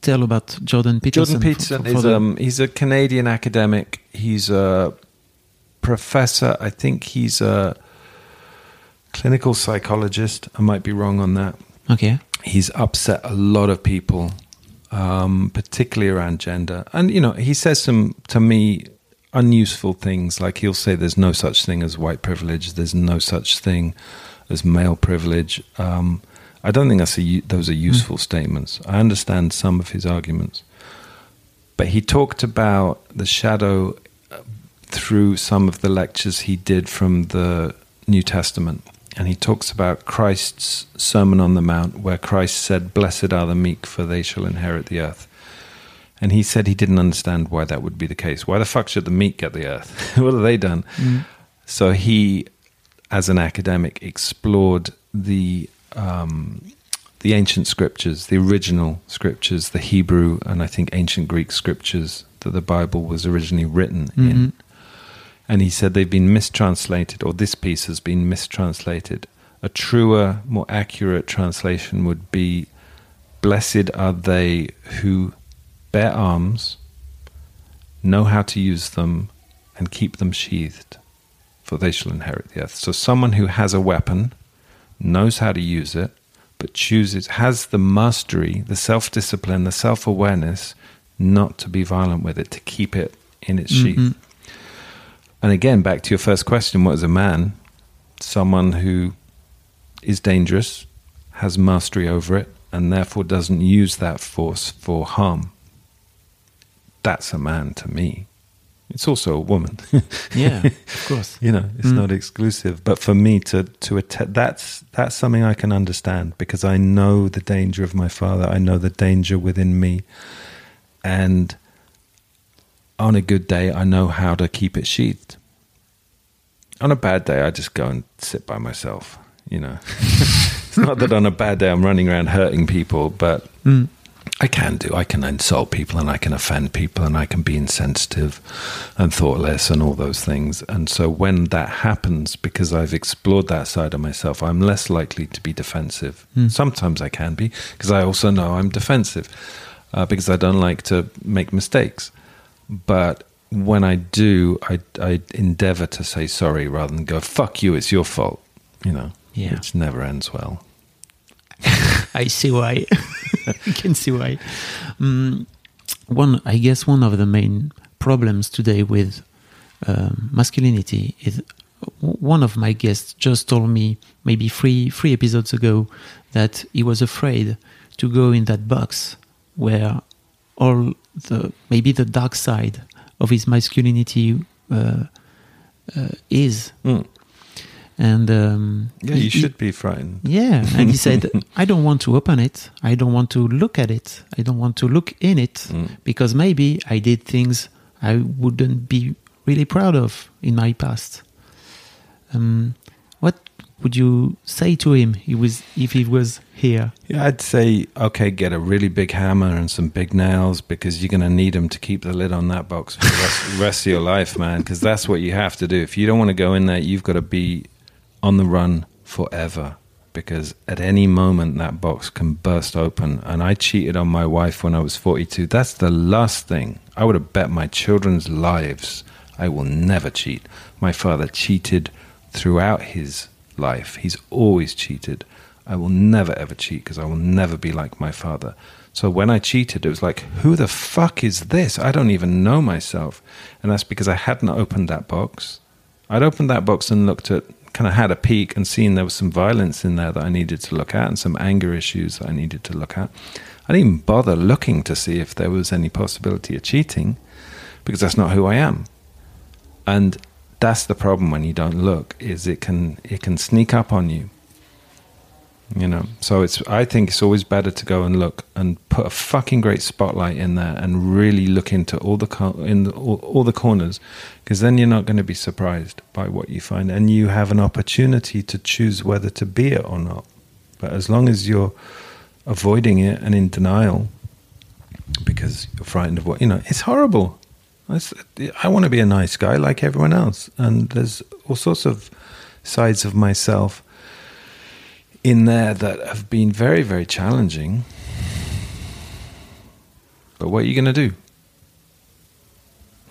tell about Jordan Peterson? Jordan Peterson for- for is the- um he's a Canadian academic. He's a professor. I think he's a clinical psychologist. I might be wrong on that. okay. He's upset a lot of people, um, particularly around gender. And you know, he says some to me unuseful things. Like he'll say, "There's no such thing as white privilege. There's no such thing as male privilege." Um, I don't think that's a, those are useful statements. I understand some of his arguments, but he talked about the shadow uh, through some of the lectures he did from the New Testament. And he talks about Christ's Sermon on the Mount, where Christ said, Blessed are the meek, for they shall inherit the earth. And he said he didn't understand why that would be the case. Why the fuck should the meek get the earth? *laughs* what have they done? So he, as an academic, explored the um, the ancient scriptures, the original scriptures, the Hebrew and I think ancient Greek scriptures that the Bible was originally written in. And he said they've been mistranslated, or this piece has been mistranslated a truer, more accurate translation would be Blessed are they who bear arms, know how to use them, and keep them sheathed, for they shall inherit the earth. So, someone who has a weapon, knows how to use it, but chooses, has the mastery, the self discipline, the self awareness not to be violent with it, to keep it in its sheath. Mhm. And again, back to your first question what is a man? Someone who is dangerous, has mastery over it, and therefore doesn't use that force for harm. That's a man to me. It's also a woman. *laughs* Yeah, of course. you know, it's Mm. not exclusive. But for me to to att- that's that's something I can understand because I know the danger of my father. I know the danger within me, and on a good day, I know how to keep it sheathed. On a bad day, I just go and sit by myself. You know, *laughs* it's not that on a bad day I'm running around hurting people, but Mm. I can do. I can insult people and I can offend people and I can be insensitive and thoughtless and all those things. And so when that happens, because I've explored that side of myself, I'm less likely to be defensive. Hmm. Sometimes I can be because I also know I'm defensive uh, because I don't like to make mistakes. But when I do, I, I endeavor to say sorry rather than go, fuck you, it's your fault, you know, Yeah. which never ends well. *laughs* I see why. *laughs* I can see why. Mm, one, I guess, one of the main problems today with um, masculinity is one of my guests just told me maybe three three episodes ago that he was afraid to go in that box where all the maybe the dark side of his masculinity uh, uh, is, Mm. And um, Yeah, he- you he- should be frightened. yeah, and he said, *laughs* I don't want to open it. I don't want to look at it. I don't want to look in it Mm. because maybe I did things I wouldn't be really proud of in my past. Um, what would you say to him he was, if he was here? Yeah, I'd say, okay, get a really big hammer and some big nails because you're going to need them to keep the lid on that box for the rest, rest of your life, man. Because that's what you have to do. If you don't want to go in there, you've got to be on the run forever. Because at any moment, that box can burst open. And I cheated on my wife when I was 42. That's the last thing. I would have bet my children's lives I will never cheat. My father cheated throughout his life. He's always cheated. I will never ever cheat because I will never be like my father. So when I cheated, it was like, who the fuck is this? I don't even know myself. And that's because I hadn't opened that box. I'd opened that box and looked at, kind of had a peek and seen there was some violence in there that I needed to look at and some anger issues that I needed to look at. I didn't even bother looking to see if there was any possibility of cheating because that's not who I am. And that's the problem when you don't look is it can it can sneak up on you you know. So it's i think it's always better to go and look and put a fucking great spotlight in there and really look into all the in the, all, all the corners because then you're not going to be surprised by what you find. And you have an opportunity to choose whether to be it or not. But as long as you're avoiding it and in denial because you're frightened of what you know it's horrible. It's- I want to be a nice guy like everyone else, and there's all sorts of sides of myself in there that have been very, very challenging. But what are you going to do?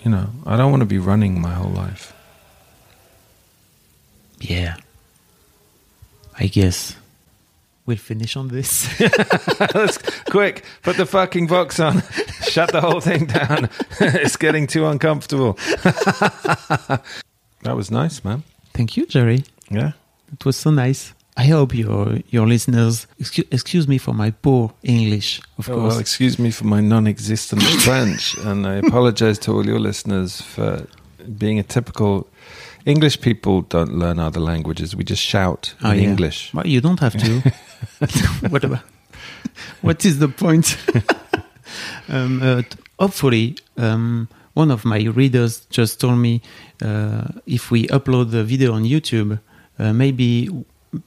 You know, I don't want to be running my whole life. Yeah. I guess we'll finish on this. *laughs* *laughs* Let's quick put the fucking box on. Shut the whole thing down. *laughs* it's getting too uncomfortable. that was nice, man. Thank you, Jerry. Yeah. It was so nice. I hope your your listeners excuse, excuse me for my poor English, of Oh, course. well, excuse me for my non-existent *laughs* French, and I apologize to all your listeners for being a typical English. People don't learn other languages; we just shout Oh, in yeah. English. Well, you don't have to. *laughs* *laughs* what about? What is the point? um, uh, hopefully, um, one of my readers just told me uh, if we upload the video on YouTube, uh, maybe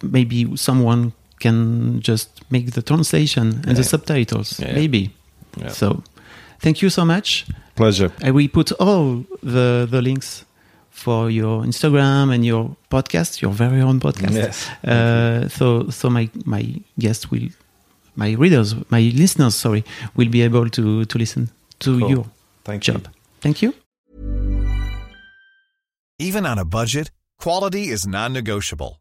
maybe someone can just make the translation and the subtitles. Yeah. Maybe. Yeah. So, thank you so much. Pleasure. I will put all the the links for your Instagram and your podcast, your very own podcast. Yes. Uh, so so my my guests will, my readers, my listeners, sorry, will be able to to listen to Cool. your Thank you. job. Thank you. Even on a budget, quality is non-negotiable.